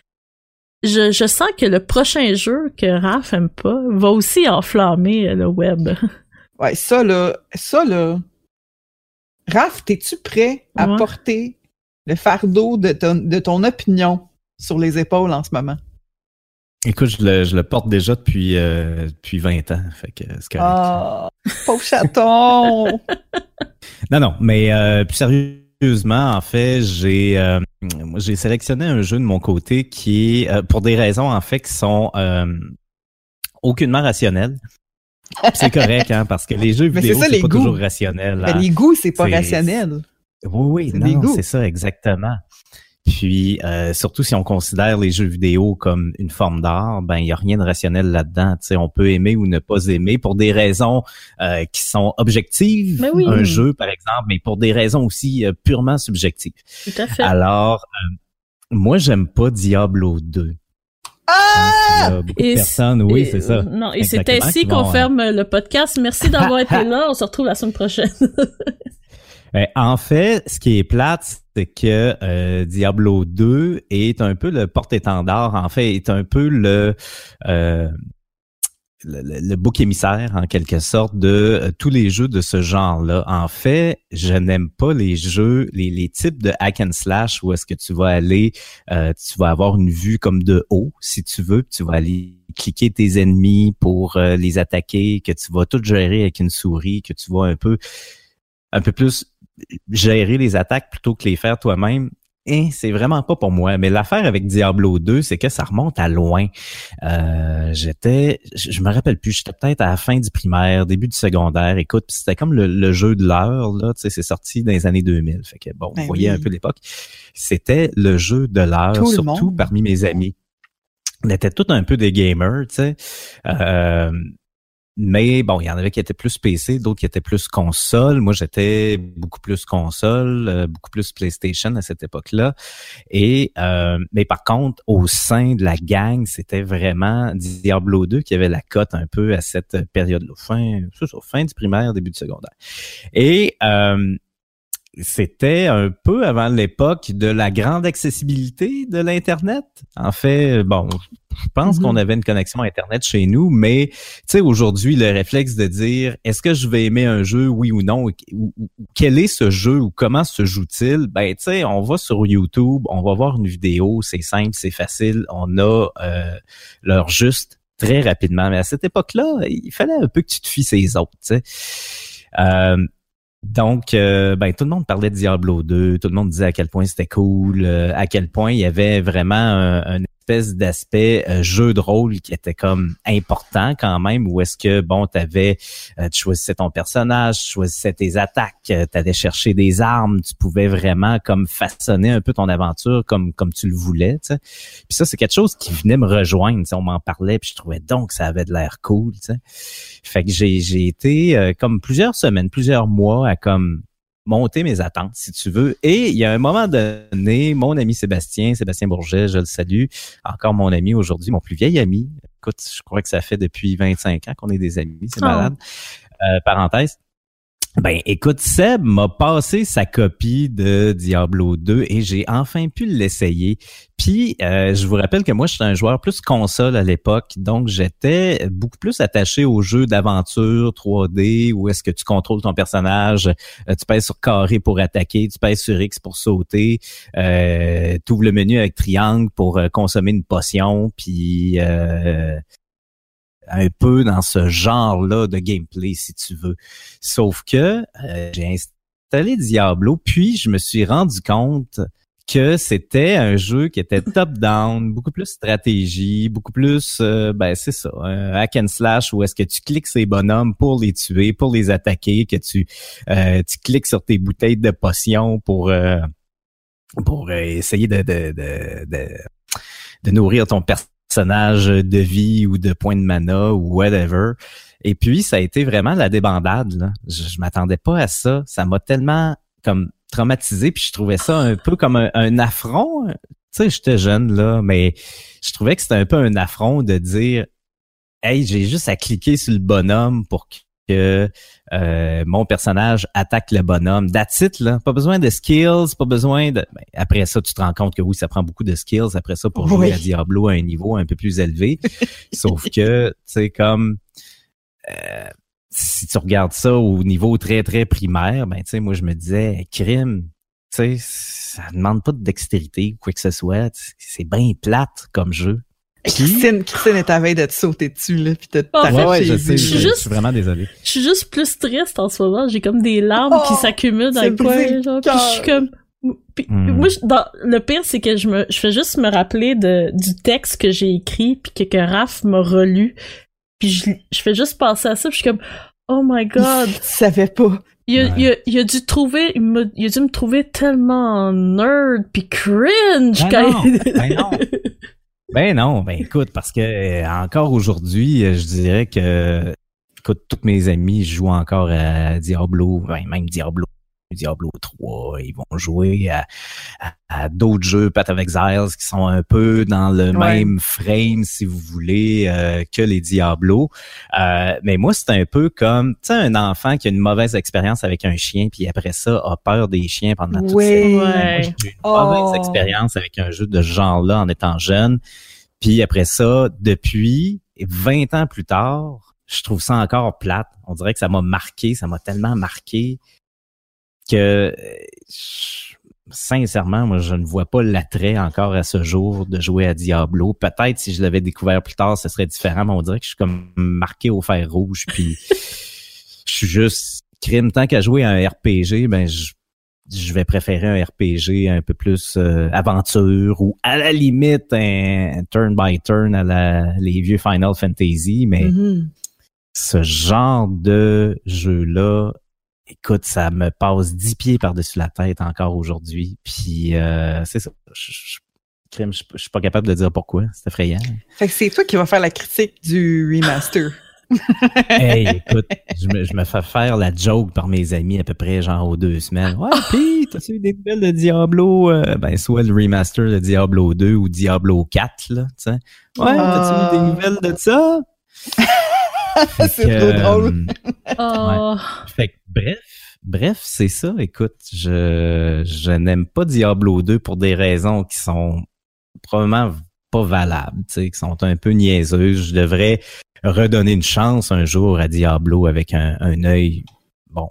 je, je sens que le prochain jeu que Raph aime pas va aussi enflammer le web. Ouais, ça là, ça là. Raph, es-tu prêt à porter le fardeau de ton, de ton opinion sur les épaules en ce moment? Écoute, je le, je le porte déjà depuis, euh, depuis 20 ans. Fait que c'est correct. Ah, pauvre chaton! non, non, mais euh, plus sérieusement, en fait, j'ai euh, j'ai sélectionné un jeu de mon côté qui est, euh, pour des raisons, en fait, qui sont euh, aucunement rationnelles. C'est correct, hein, parce que les jeux vidéo, c'est pas toujours rationnel. Mais les goûts, c'est pas rationnel. Oui, oui, non, c'est ça, exactement. Puis euh, surtout si on considère les jeux vidéo comme une forme d'art, ben il y a rien de rationnel là-dedans. Tu sais, on peut aimer ou ne pas aimer pour des raisons euh, qui sont objectives, un jeu par exemple, mais pour des raisons aussi euh, purement subjectives. Tout à fait. Alors moi j'aime pas Diablo 2. Ah! Et personnes, oui, c'est ça. Non, et c'est ainsi qu'on ferme le podcast. Merci d'avoir été là. On se retrouve la semaine prochaine. Euh, en fait, ce qui est plate, c'est que euh, Diablo 2 est un peu le porte-étendard, en fait, est un peu le, euh, le, bouc émissaire, en quelque sorte, de tous les jeux de ce genre-là. En fait, je n'aime pas les jeux, les, les, types de hack and slash où est-ce que tu vas aller, tu vas avoir une vue comme de haut, si tu veux, tu vas aller cliquer tes ennemis pour les attaquer, que tu vas tout gérer avec une souris, que tu vas un peu un peu plus gérer les attaques plutôt que les faire toi-même, et c'est vraiment pas pour moi. Mais l'affaire avec Diablo 2, c'est que ça remonte à loin. Euh, j'étais, je, me rappelle plus, j'étais peut-être à la fin du primaire, début du secondaire. Écoute, c'était comme le, jeu de l'heure, là. Tu sais, c'est sorti dans les années 2000. Fait que bon, vous ben voyez un peu l'époque. C'était le jeu de l'heure, surtout parmi mes amis. On était tous un peu des gamers, tu sais. Euh, mais bon, il y en avait qui étaient plus PC, d'autres qui étaient plus console. Moi, j'étais beaucoup plus console, euh, beaucoup plus PlayStation à cette époque-là. Et euh, mais par contre, au sein de la gang, c'était vraiment Diablo 2 qui avait la cote un peu à cette période-là, fin, fin du primaire, début du secondaire. Et euh, c'était un peu avant l'époque de la grande accessibilité de l'Internet. En fait, bon, je pense qu'on mhm. avait une connexion Internet chez nous, mais tu sais, aujourd'hui, le réflexe de dire est-ce que je vais aimer un jeu, oui ou non, ou, quel est ce jeu ou comment se joue-t-il? Ben, tu sais, on va sur YouTube, on va voir une vidéo, c'est simple, c'est facile, on a euh, leur juste très rapidement. Mais à cette époque-là, il fallait un peu que tu te fies ces autres, tu sais. Euh, donc, euh, ben, tout le monde parlait de Diablo 2, tout le monde disait à quel point c'était cool, euh, à quel point il y avait vraiment un, d'aspect euh, jeu de rôle qui était comme important quand même, où est-ce que, bon, t'avais, euh, tu choisissais ton personnage, tu choisissais tes attaques, euh, tu allais chercher des armes, tu pouvais vraiment comme façonner un peu ton aventure comme comme tu le voulais. Puis ça, c'est quelque chose qui venait me rejoindre, on m'en parlait, puis je trouvais donc que ça avait de l'air cool, tu sais. Fait que j'ai, j'ai été comme plusieurs semaines, plusieurs mois à comme monter mes attentes, si tu veux. Et il y a un moment donné, mon ami Sébastien, Sébastien Bourget, je le salue, encore mon ami aujourd'hui, mon plus vieil ami. Écoute, je crois que ça fait depuis 25 ans qu'on est des amis, c'est ah. malade. Euh, parenthèse. Ben, écoute, Seb m'a passé sa copie de Diablo 2 et j'ai enfin pu l'essayer. Puis, euh, je vous rappelle que moi, j'étais un joueur plus console à l'époque, donc j'étais beaucoup plus attaché aux jeux d'aventure 3D où est-ce que tu contrôles ton personnage, euh, tu pèses sur carré pour attaquer, tu pèses sur X pour sauter, euh, tu ouvres le menu avec triangle pour euh, consommer une potion, puis un peu dans ce genre-là de gameplay, si tu veux. Sauf que euh, j'ai installé Diablo, puis je me suis rendu compte que c'était un jeu qui était top-down, beaucoup plus stratégie, beaucoup plus, euh, ben c'est ça, un hack and slash où est-ce que tu cliques ces bonhommes pour les tuer, pour les attaquer, que tu euh, tu cliques sur tes bouteilles de potions pour pour essayer de de, de, de, de nourrir ton personnage personnage de vie ou de points de mana ou whatever. Et puis, ça a été vraiment la débandade. Là. Je, je m'attendais pas à ça. Ça m'a tellement comme traumatisé, puis je trouvais ça un peu comme un, affront. Tu sais, j'étais jeune, là, mais je trouvais que c'était un peu un affront de dire Hey, j'ai juste à cliquer sur le bonhomme pour que euh, mon personnage attaque le bonhomme. That's là. Pas besoin de skills, pas besoin de... Ben, après ça, tu te rends compte que oui, ça prend beaucoup de skills après ça pour jouer à Diablo à un niveau un peu plus élevé. Sauf que, tu sais, comme... Euh, si tu regardes ça au niveau très, très primaire, ben, tu sais, moi, je me disais, crime, tu sais, ça demande pas de dextérité ou quoi que ce soit. C'est bien plate comme jeu. Christine, Christine est à veille de te sauter dessus, là, pis de oh, ouais, ouais, je, sais, je, je, suis vraiment désolé. Je suis juste plus triste en ce moment. J'ai comme des larmes qui oh, s'accumulent dans le coin, genre, pis je suis comme... Hmm. Moi, dans, le pire, c'est que je me, je fais juste me rappeler de, du texte que j'ai écrit, puis que, que Raph m'a relu, puis je, je fais juste penser à ça, puis je suis comme, oh my god. Je savais pas. Il a, il, a, il a, dû trouver, il, a, il a dû me trouver tellement nerd puis cringe ben quand non, ben non. Ben non, ben écoute, parce que euh, encore aujourd'hui, euh, je dirais que écoute, tous mes amis jouent encore à Diablo, ben, même Diablo Diablo 3, ils vont jouer à, d'autres jeux Path of Exiles qui sont un peu dans le même frame, si vous voulez, euh, que les Diablo. Euh, mais moi, c'est un peu comme, tu sais, un enfant qui a une mauvaise expérience avec un chien, puis après ça, a peur des chiens pendant toute oui. sa vie. J'ai eu une mauvaise oh. expérience avec un jeu de ce genre-là en étant jeune. Puis après ça, depuis 20 ans plus tard, je trouve ça encore plate. On dirait que ça m'a marqué, ça m'a tellement marqué que sincèrement, moi, je ne vois pas l'attrait encore à ce jour de jouer à Diablo. Peut-être si je l'avais découvert plus tard, ce serait différent, mais on dirait que je suis comme marqué au fer rouge, puis je suis juste crime. Tant qu'à jouer à un RPG, ben je, je vais préférer un RPG un peu plus euh, aventure ou à la limite un, turn by turn à la, les vieux Final Fantasy, mais mm-hmm. ce genre de jeu-là écoute, ça me passe dix pieds par-dessus la tête encore aujourd'hui. Puis euh, c'est ça. Je, je, suis pas capable de dire pourquoi. C'est effrayant. Fait que c'est toi qui vas faire la critique du remaster. hey, écoute, je me, je me, fais faire la joke par mes amis à peu près genre aux deux semaines. Ouais, pis t'as-tu eu des nouvelles de Diablo? Euh, ben, soit le remaster de Diablo 2 ou Diablo 4, là, tu sais. Ouais, t'as-tu eu des ah. nouvelles de ça? c'est trop drôle. oh. Fait que, bref, bref, c'est ça. Écoute, je, je n'aime pas Diablo 2 pour des raisons qui sont probablement pas valables, tu sais, qui sont un peu niaiseuses. Je devrais redonner une chance un jour à Diablo avec un, un œil, bon,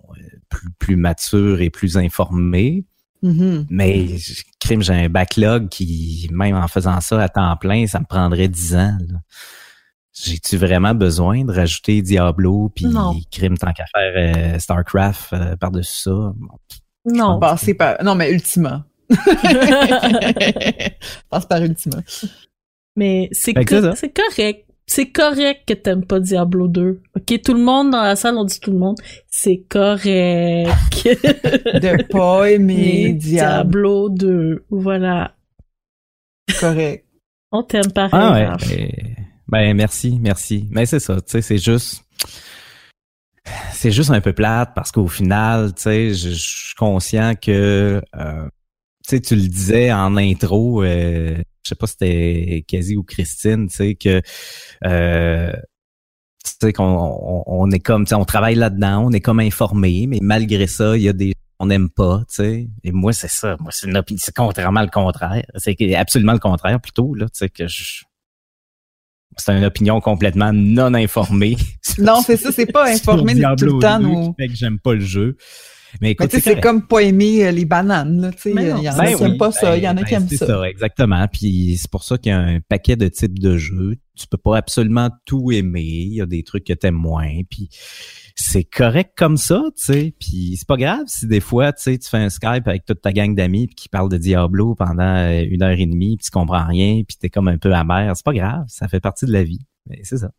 plus, plus mature et plus informé. Mm-hmm. Mais crime, j'ai un backlog qui, même en faisant ça à temps plein, ça me prendrait dix ans. Là. J'ai-tu vraiment besoin de rajouter Diablo puis crime tant qu'à faire euh, StarCraft euh, par-dessus ça? Non. Passer par... Non, mais Ultima. Passe par Ultima. Mais c'est c'est correct. C'est correct que t'aimes pas Diablo 2. OK, tout le monde dans la salle, on dit tout le monde, c'est correct. de pas aimer Diablo. 2. Voilà. Correct. On t'aime pareil. Ah ouais. Ben merci, merci. Mais c'est ça, tu sais, c'est juste c'est juste un peu plate parce qu'au final, tu sais, je, suis conscient que euh, tu sais, tu le disais en intro, euh, je sais pas si c'était Quasi ou Christine, tu sais que euh, tu sais qu'on on, est comme, tu sais, on travaille là-dedans, on est comme informé, mais malgré ça, il y a des on n'aime pas, tu sais. Et moi, c'est ça. Moi, c'est c'est contrairement le contraire. C'est absolument le contraire plutôt, là, tu sais, que je, c'est une opinion complètement non informée. Non, c'est ça, c'est pas informé tout le temps. Nous... Fait que j'aime pas le jeu. Mais écoute, c'est comme pas aimer euh, les bananes, là, tu sais. Il y en a ben qui n'aiment pas ça, il y en a qui ben, aiment ça. C'est ça, exactement. Puis c'est pour ça qu'il y a un paquet de types de jeux. Tu peux pas absolument tout aimer. Il y a des trucs que t'aimes moins. Puis c'est correct comme ça, tu sais. Puis c'est pas grave si des fois, tu sais, tu fais un Skype avec toute ta gang d'amis qui parle de Diablo pendant euh, une heure et demie, puis tu comprends rien, puis t'es comme un peu amer. C'est pas grave, ça fait partie de la vie. Mais c'est ça.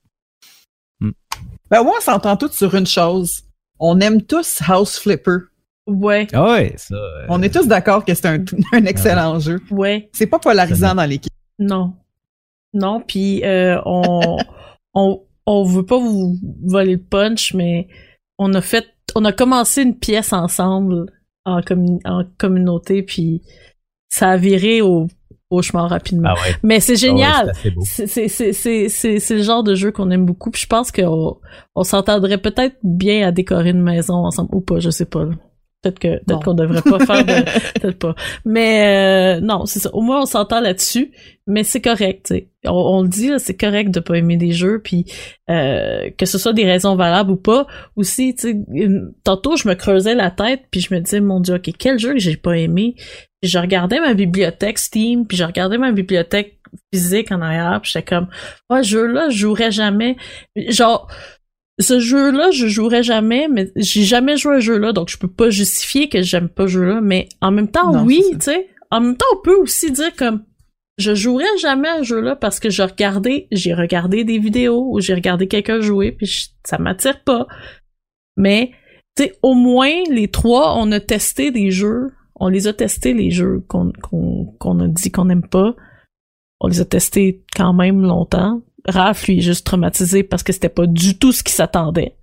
Hmm. Ben moi, on s'entend tous sur une chose. On aime tous House Flipper. Ouais. Ah ouais, ça. Euh, on est tous d'accord que c'est un, un, excellent jeu. Ouais. C'est pas polarisant dans l'équipe. Non. Non, puis euh, on, on on veut pas vous voler le punch, mais on a fait, on a commencé une pièce ensemble en, en communauté, puis ça a viré au cauchemar rapidement. Ah ouais. Mais c'est Ah ouais, génial. c'est le genre de jeu qu'on aime beaucoup. Puis je pense qu'on on s'entendrait peut-être bien à décorer une maison ensemble ou pas, je sais pas. Peut-être que peut-être qu'on devrait pas faire de peut-être pas. Mais euh, non, c'est ça. Au moins on s'entend là-dessus, mais c'est correct. On, on le dit c'est correct de pas aimer des jeux puis euh, que ce soit des raisons valables ou pas. Aussi, tu tantôt je me creusais la tête puis je me disais mon dieu, OK, quel jeu que j'ai pas aimé? Puis je regardais ma bibliothèque Steam, puis je regardais ma bibliothèque physique en arrière, puis j'étais comme, ouais, ce jeu-là, je jouerais jamais. Genre, ce jeu-là, je jouerais jamais, mais j'ai jamais joué à ce jeu-là, donc je peux pas justifier que j'aime pas ce jeu-là, mais en même temps, Non, oui, tu sais. En même temps, on peut aussi dire comme, je jouerais jamais à ce jeu-là parce que j'ai regardé, j'ai regardé des vidéos ou j'ai regardé quelqu'un jouer, puis je- ça m'attire pas. Mais, tu sais, au moins, les trois, on a testé des jeux. On les a testés, les jeux qu'on qu'on qu'on a dit qu'on n'aime pas. On les a testés quand même longtemps. Raph, lui, est juste traumatisé parce que c'était pas du tout ce qu'il s'attendait.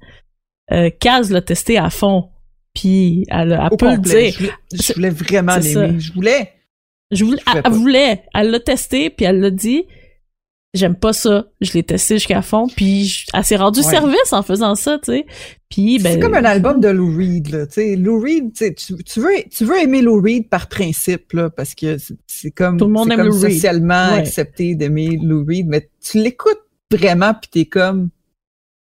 Euh, Kaz l'a testé à fond. Puis elle, elle Au peut le dire. Je voulais, je C'est- voulais vraiment l'aimer. Je voulais. Je voulais, Je elle voulait, elle l'a testé, puis elle l'a dit. J'aime pas ça. Je l'ai testé jusqu'à fond, puis elle s'est rendue Ouais. service en faisant ça, tu sais. Puis ben, c'est comme un album de Lou Reed, là. Tu sais, Lou Reed, tu, tu, veux, tu veux aimer Lou Reed par principe, là, parce que c'est- c'est comme, Tout le monde c'est aime comme Lou Reed. socialement Ouais. accepté d'aimer Lou Reed, mais tu l'écoutes vraiment pis t'es comme,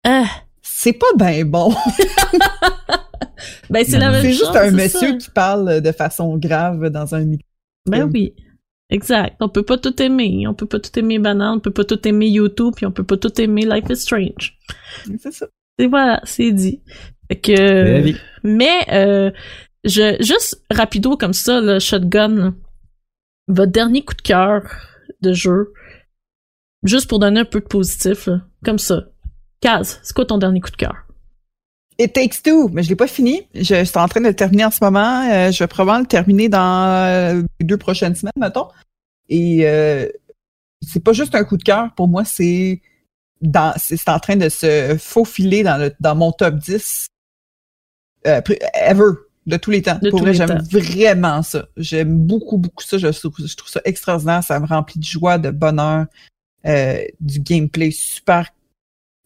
ah, c'est pas ben bon. ben c'est la même C'est chose. juste un c'est monsieur ça. qui parle de façon grave dans un micro. Ben oui. Exact. On peut pas tout aimer. On peut pas tout aimer Banane, on peut pas tout aimer YouTube, puis on peut pas tout aimer Life is Strange. C'est ça. Et voilà, c'est dit. Fait que, mais euh, je juste rapido comme ça, le shotgun. là. Votre dernier coup de cœur de jeu, juste pour donner un peu de positif, là, comme ça. Kaz, c'est quoi ton dernier coup de cœur? It Takes Two, mais je l'ai pas fini. Je suis en train de le terminer en ce moment. Euh, je vais probablement le terminer dans euh, les deux prochaines semaines, mettons. Et euh, c'est pas juste un coup de cœur. Pour moi, c'est dans c'est en train de se faufiler dans le dans mon top 10 euh, ever de tous les temps. De Pour vrai, j'aime vraiment ça. J'aime beaucoup beaucoup ça. Je trouve, je trouve ça extraordinaire. Ça me remplit de joie, de bonheur, euh, du gameplay super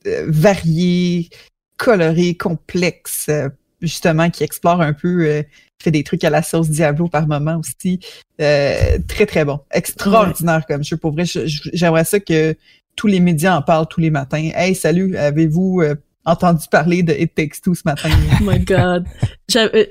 euh, varié, coloré, complexe, euh, justement, qui explore un peu, euh, fait des trucs à la sauce Diablo par moment aussi. Euh, très, très bon. Extraordinaire comme jeu. Pour vrai, j'aimerais ça que tous les médias en parlent tous les matins. Hey, salut, avez-vous euh, entendu parler de It Takes Two ce matin? Oh my god. Euh,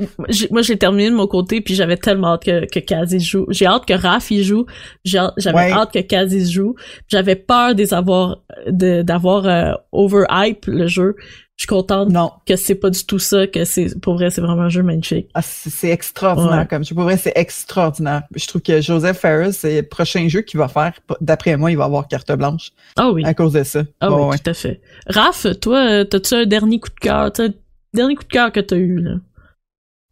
moi, j'ai terminé de mon côté, puis j'avais tellement hâte que, que Kaz y joue. J'ai hâte que Raph y joue. J'avais Ouais. hâte que Kaz y joue. J'avais peur des avoir, de- d'avoir euh, overhype le jeu. Je suis contente non. que c'est pas du tout ça, que c'est, pour vrai, c'est vraiment un jeu magnifique. Ah, c'est extraordinaire Ouais. comme jeu. Pour vrai, c'est extraordinaire. Je trouve que Joseph Ferris, c'est le prochain jeu qu'il va faire. D'après moi, il va avoir carte blanche Ah oui. à cause de ça. Ah oui, ouais. tout à fait. Raph, toi, euh, t'as-tu un dernier coup de cœur? T'as un dernier coup de cœur que t'as eu, là?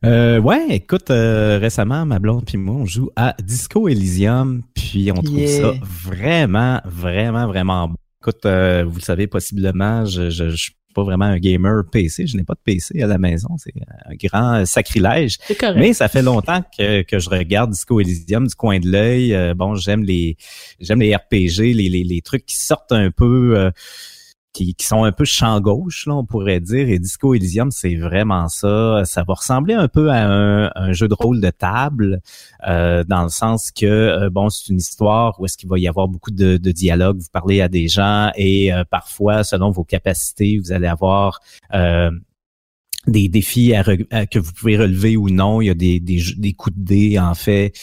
Euh, ouais, écoute, euh, récemment, ma blonde puis moi, on joue à Disco Elysium, puis on trouve Yeah. ça vraiment, vraiment, vraiment bon. Écoute, euh, vous le savez possiblement, je, je, je suis pas vraiment un gamer PC, je n'ai pas de PC à la maison, c'est un grand sacrilège. Mais ça fait longtemps que, que je regarde Disco Elysium du coin de l'œil. Euh, bon, j'aime les j'aime les RPG, les, les, les trucs qui sortent un peu euh, qui, sont un peu champ gauche, là, on pourrait dire. Et Disco Elysium, c'est vraiment ça. Ça va ressembler un peu à un, jeu de rôle de table, euh, dans le sens que, euh, bon, c'est une histoire où est-ce qu'il va y avoir beaucoup de, de dialogue, vous parlez à des gens et euh, parfois, selon vos capacités, vous allez avoir des défis à que vous pouvez relever ou non. Il y a des, des, jeux- des coups de dés, en fait,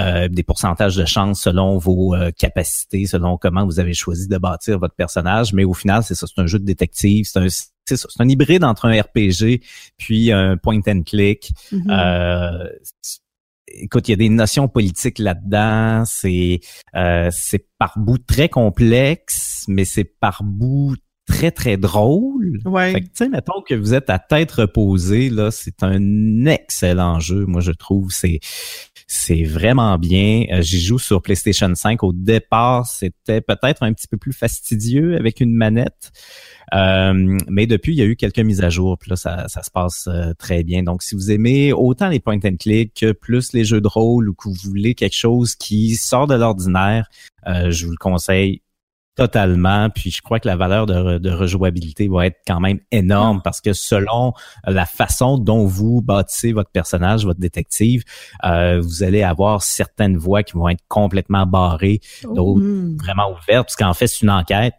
euh, des pourcentages de chance selon vos euh, capacités, selon comment vous avez choisi de bâtir votre personnage. Mais au final, c'est ça, c'est un jeu de détective. C'est un, c'est ça, c'est un hybride entre un RPG puis un point and click. Euh, c'est- écoute, il y a des notions politiques là-dedans. C'est euh, c'est par bout très complexe, mais c'est par bout très très drôle. Ouais. Fait que, tu sais, mettons que vous êtes à tête reposée, là, c'est un excellent jeu, moi, je trouve. C'est, C'est vraiment bien. J'y joue sur PlayStation 5. Au départ, c'était peut-être un petit peu plus fastidieux avec une manette. Euh, mais depuis, il y a eu quelques mises à jour, puis là, ça, ça se passe euh, très bien. Donc, si vous aimez autant les point and click que plus les jeux de rôle ou que vous voulez quelque chose qui sort de l'ordinaire, euh, je vous le conseille totalement. Puis je crois que la valeur de, de rejouabilité va être quand même énorme parce que selon la façon dont vous bâtissez votre personnage, votre détective, euh, vous allez avoir certaines voies qui vont être complètement barrées, d'autres mmh. vraiment ouvertes, parce qu'en fait, c'est une enquête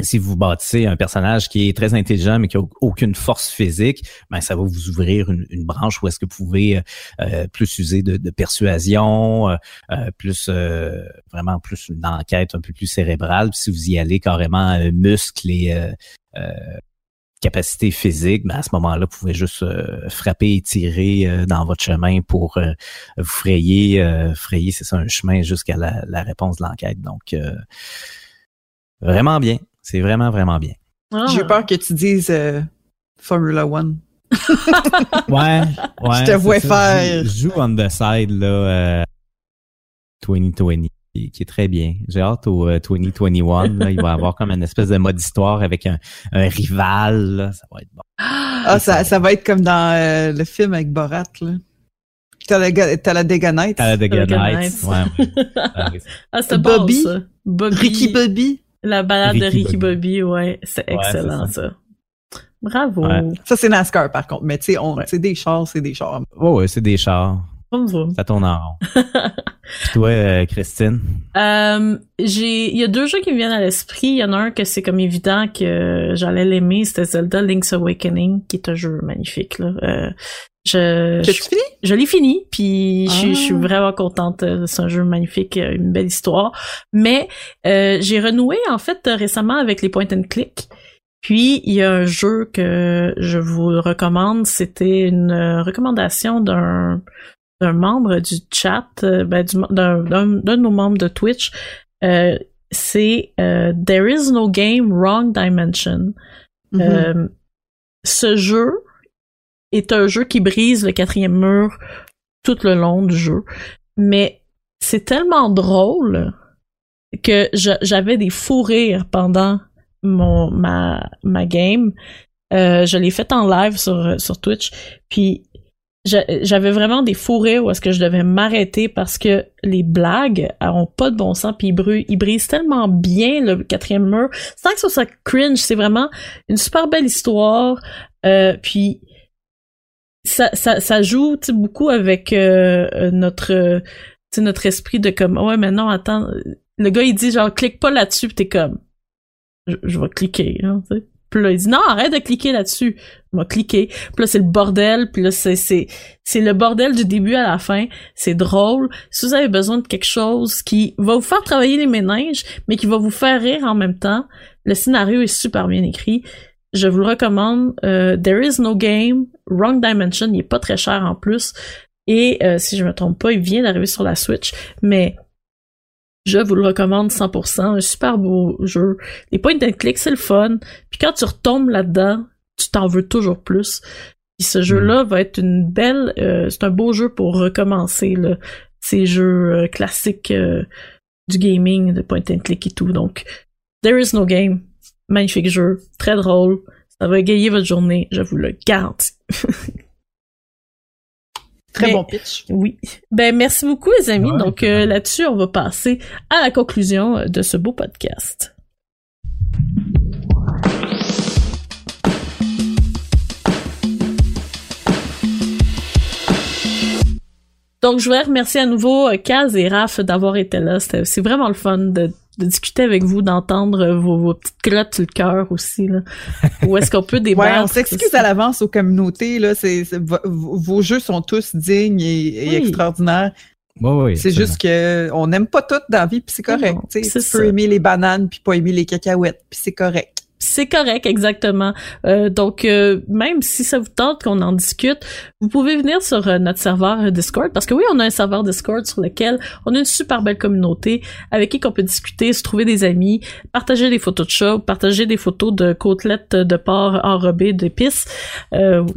si vous bâtissez un personnage qui est très intelligent mais qui a aucune force physique, ben ça va vous ouvrir une, branche où est-ce que vous pouvez euh, euh, plus user de, persuasion, euh, plus vraiment plus une enquête un peu plus cérébrale. si vous y allez carrément muscles et capacité physique, ben à ce moment-là, vous pouvez juste frapper et tirer dans votre chemin pour vous frayer, frayer, c'est ça, un chemin jusqu'à la, réponse de l'enquête. Donc, vraiment bien. C'est vraiment, vraiment bien. Ah. J'ai peur que tu dises euh, Formula One. ouais, ouais. Je te vois faire. Je joue on the side, là, 2020, euh, qui est très bien. J'ai hâte au 2021. Euh, là, il va y avoir comme une espèce de mode histoire avec un, rival. Ça va être bon. Ah, ça, ça, va être comme dans le film avec Borat. Là. T'as la, t'as la Deganite. T'as la Deganite. Ouais, ah, c'est. Bobby. Ricky Bobby? La balade de Ricky Bobby, ouais, c'est excellent ça. Bravo. Ça c'est NASCAR par contre, mais tu sais, c'est des chars, c'est des chars. Ouais, ouais, c'est des chars. Ça tourne en rond. toi, euh, Christine? Euh, j'ai, il y a deux jeux qui me viennent à l'esprit. Il y en a un que c'est comme évident que j'allais l'aimer, c'était Zelda Link's Awakening, qui est un jeu magnifique. Là. Euh, je, je, fini? je l'ai fini, puis je, suis ah. vraiment contente. C'est un jeu magnifique, une belle histoire. Mais euh, j'ai renoué en fait récemment avec les point and click. Puis il y a un jeu que je vous recommande. C'était une recommandation d'un d'un membre du chat, euh, ben, d'un de nos membres de Twitch. Euh, c'est euh, There is no game, wrong dimension. Mm-hmm. ce jeu est un jeu qui brise le quatrième mur tout le long du jeu. Mais c'est tellement drôle que j'avais des fous rires pendant mon ma ma game. Euh, je l'ai fait en live sur sur Twitch. Puis j'avais vraiment des fous rires où est-ce que je devais m'arrêter parce que les blagues ont pas de bon sens puis ils, brisent tellement bien le quatrième mur sans que ce soit cringe c'est vraiment une super belle histoire euh, puis ça, ça, ça joue beaucoup avec euh, euh, notre notre esprit de comme ouais mais non attends le gars il dit genre clique pas là-dessus t'es comme je, vais cliquer puis là, il dit non, arrête de cliquer là-dessus. On va cliquer. Puis là, c'est le bordel. Puis là, c'est, c'est, c'est le bordel du début à la fin. C'est drôle. Si vous avez besoin de quelque chose qui va vous faire travailler les méninges, mais qui va vous faire rire en même temps, le scénario est super bien écrit. Je vous le recommande. Euh, There is no game. Wrong Dimension. Il est pas très cher en plus. Et euh, si je me trompe pas, il vient d'arriver sur la Switch. Mais je vous le recommande 100%. Un super beau jeu. Les points and click, c'est le fun. Puis quand tu retombes là-dedans, tu t'en veux toujours plus. Puis ce jeu-là mm. va être une belle... Euh, c'est un beau jeu pour recommencer là, ces jeux classiques du gaming, de point and click et tout. Donc, There is no game magnifique jeu, très drôle. Ça va égayer votre journée, je vous le garantis. Très bon pitch. Oui. Ben merci beaucoup les amis. Donc euh, là-dessus, on va passer à la conclusion de ce beau podcast. Donc, je voudrais remercier à nouveau euh, Kaz et Raph d'avoir été là. C'est vraiment le fun de de discuter avec vous, d'entendre vos, petites crottes sur le cœur aussi. Là. Où est-ce qu'on peut débattre? ouais, on s'excuse à l'avance aux communautés. Là. C'est, vos jeux sont tous dignes et, extraordinaires. oui, c'est juste que on n'aime pas tout dans la vie, puis c'est correct. tu peux aimer les bananes, puis pas aimer les cacahuètes, puis c'est correct. c'est correct, exactement. Euh, donc, euh, même si ça vous tente qu'on en discute, vous pouvez venir sur euh, notre serveur Discord, parce que oui, on a un serveur Discord sur lequel on a une super belle communauté avec qui on peut discuter, se trouver des amis, partager des photos de chats, partager des photos de côtelettes de porc enrobées d'épices.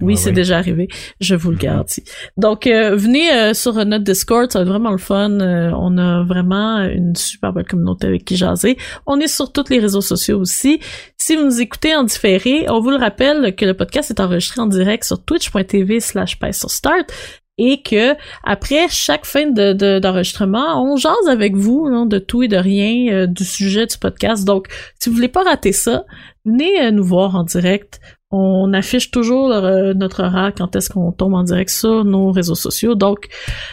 oui, c'est déjà arrivé, je vous le garantis. Donc, venez sur notre Discord, ça va être vraiment le fun. on a vraiment une super belle communauté avec qui jaser. On est sur tous les réseaux sociaux aussi. Si vous nous écoutez en différé, on vous le rappelle que le podcast est enregistré en direct sur twitch.tv slash start et que après chaque fin de, d'enregistrement, on jase avec vous de tout et de rien euh, du sujet du podcast. Donc, si vous voulez pas rater ça, venez euh, nous voir en direct. On affiche toujours euh, notre horaire quand est-ce qu'on tombe en direct sur nos réseaux sociaux. Donc,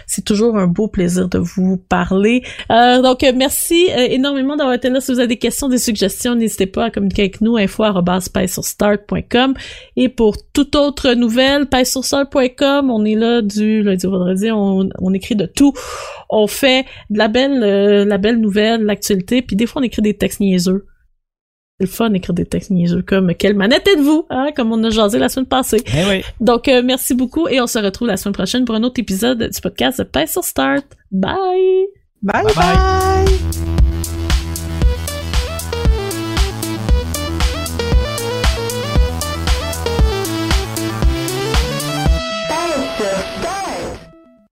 c'est toujours un beau plaisir de vous parler. Euh, donc, merci euh, énormément d'avoir été là. Si vous avez des questions, des suggestions, n'hésitez pas à communiquer avec nous, info.com Et pour toute autre nouvelle, start.com on est là du lundi au vendredi, on, on écrit de tout. On fait de la belle, la belle nouvelle, l'actualité, puis des fois on écrit des textes niaiseux le fun d'écrire des textes niaiseux comme quelle manette êtes-vous, hein, comme on a jasé la semaine passée. Eh Donc euh, merci beaucoup et on se retrouve la semaine prochaine pour un autre épisode du podcast de sur Start. Bye. bye. bye.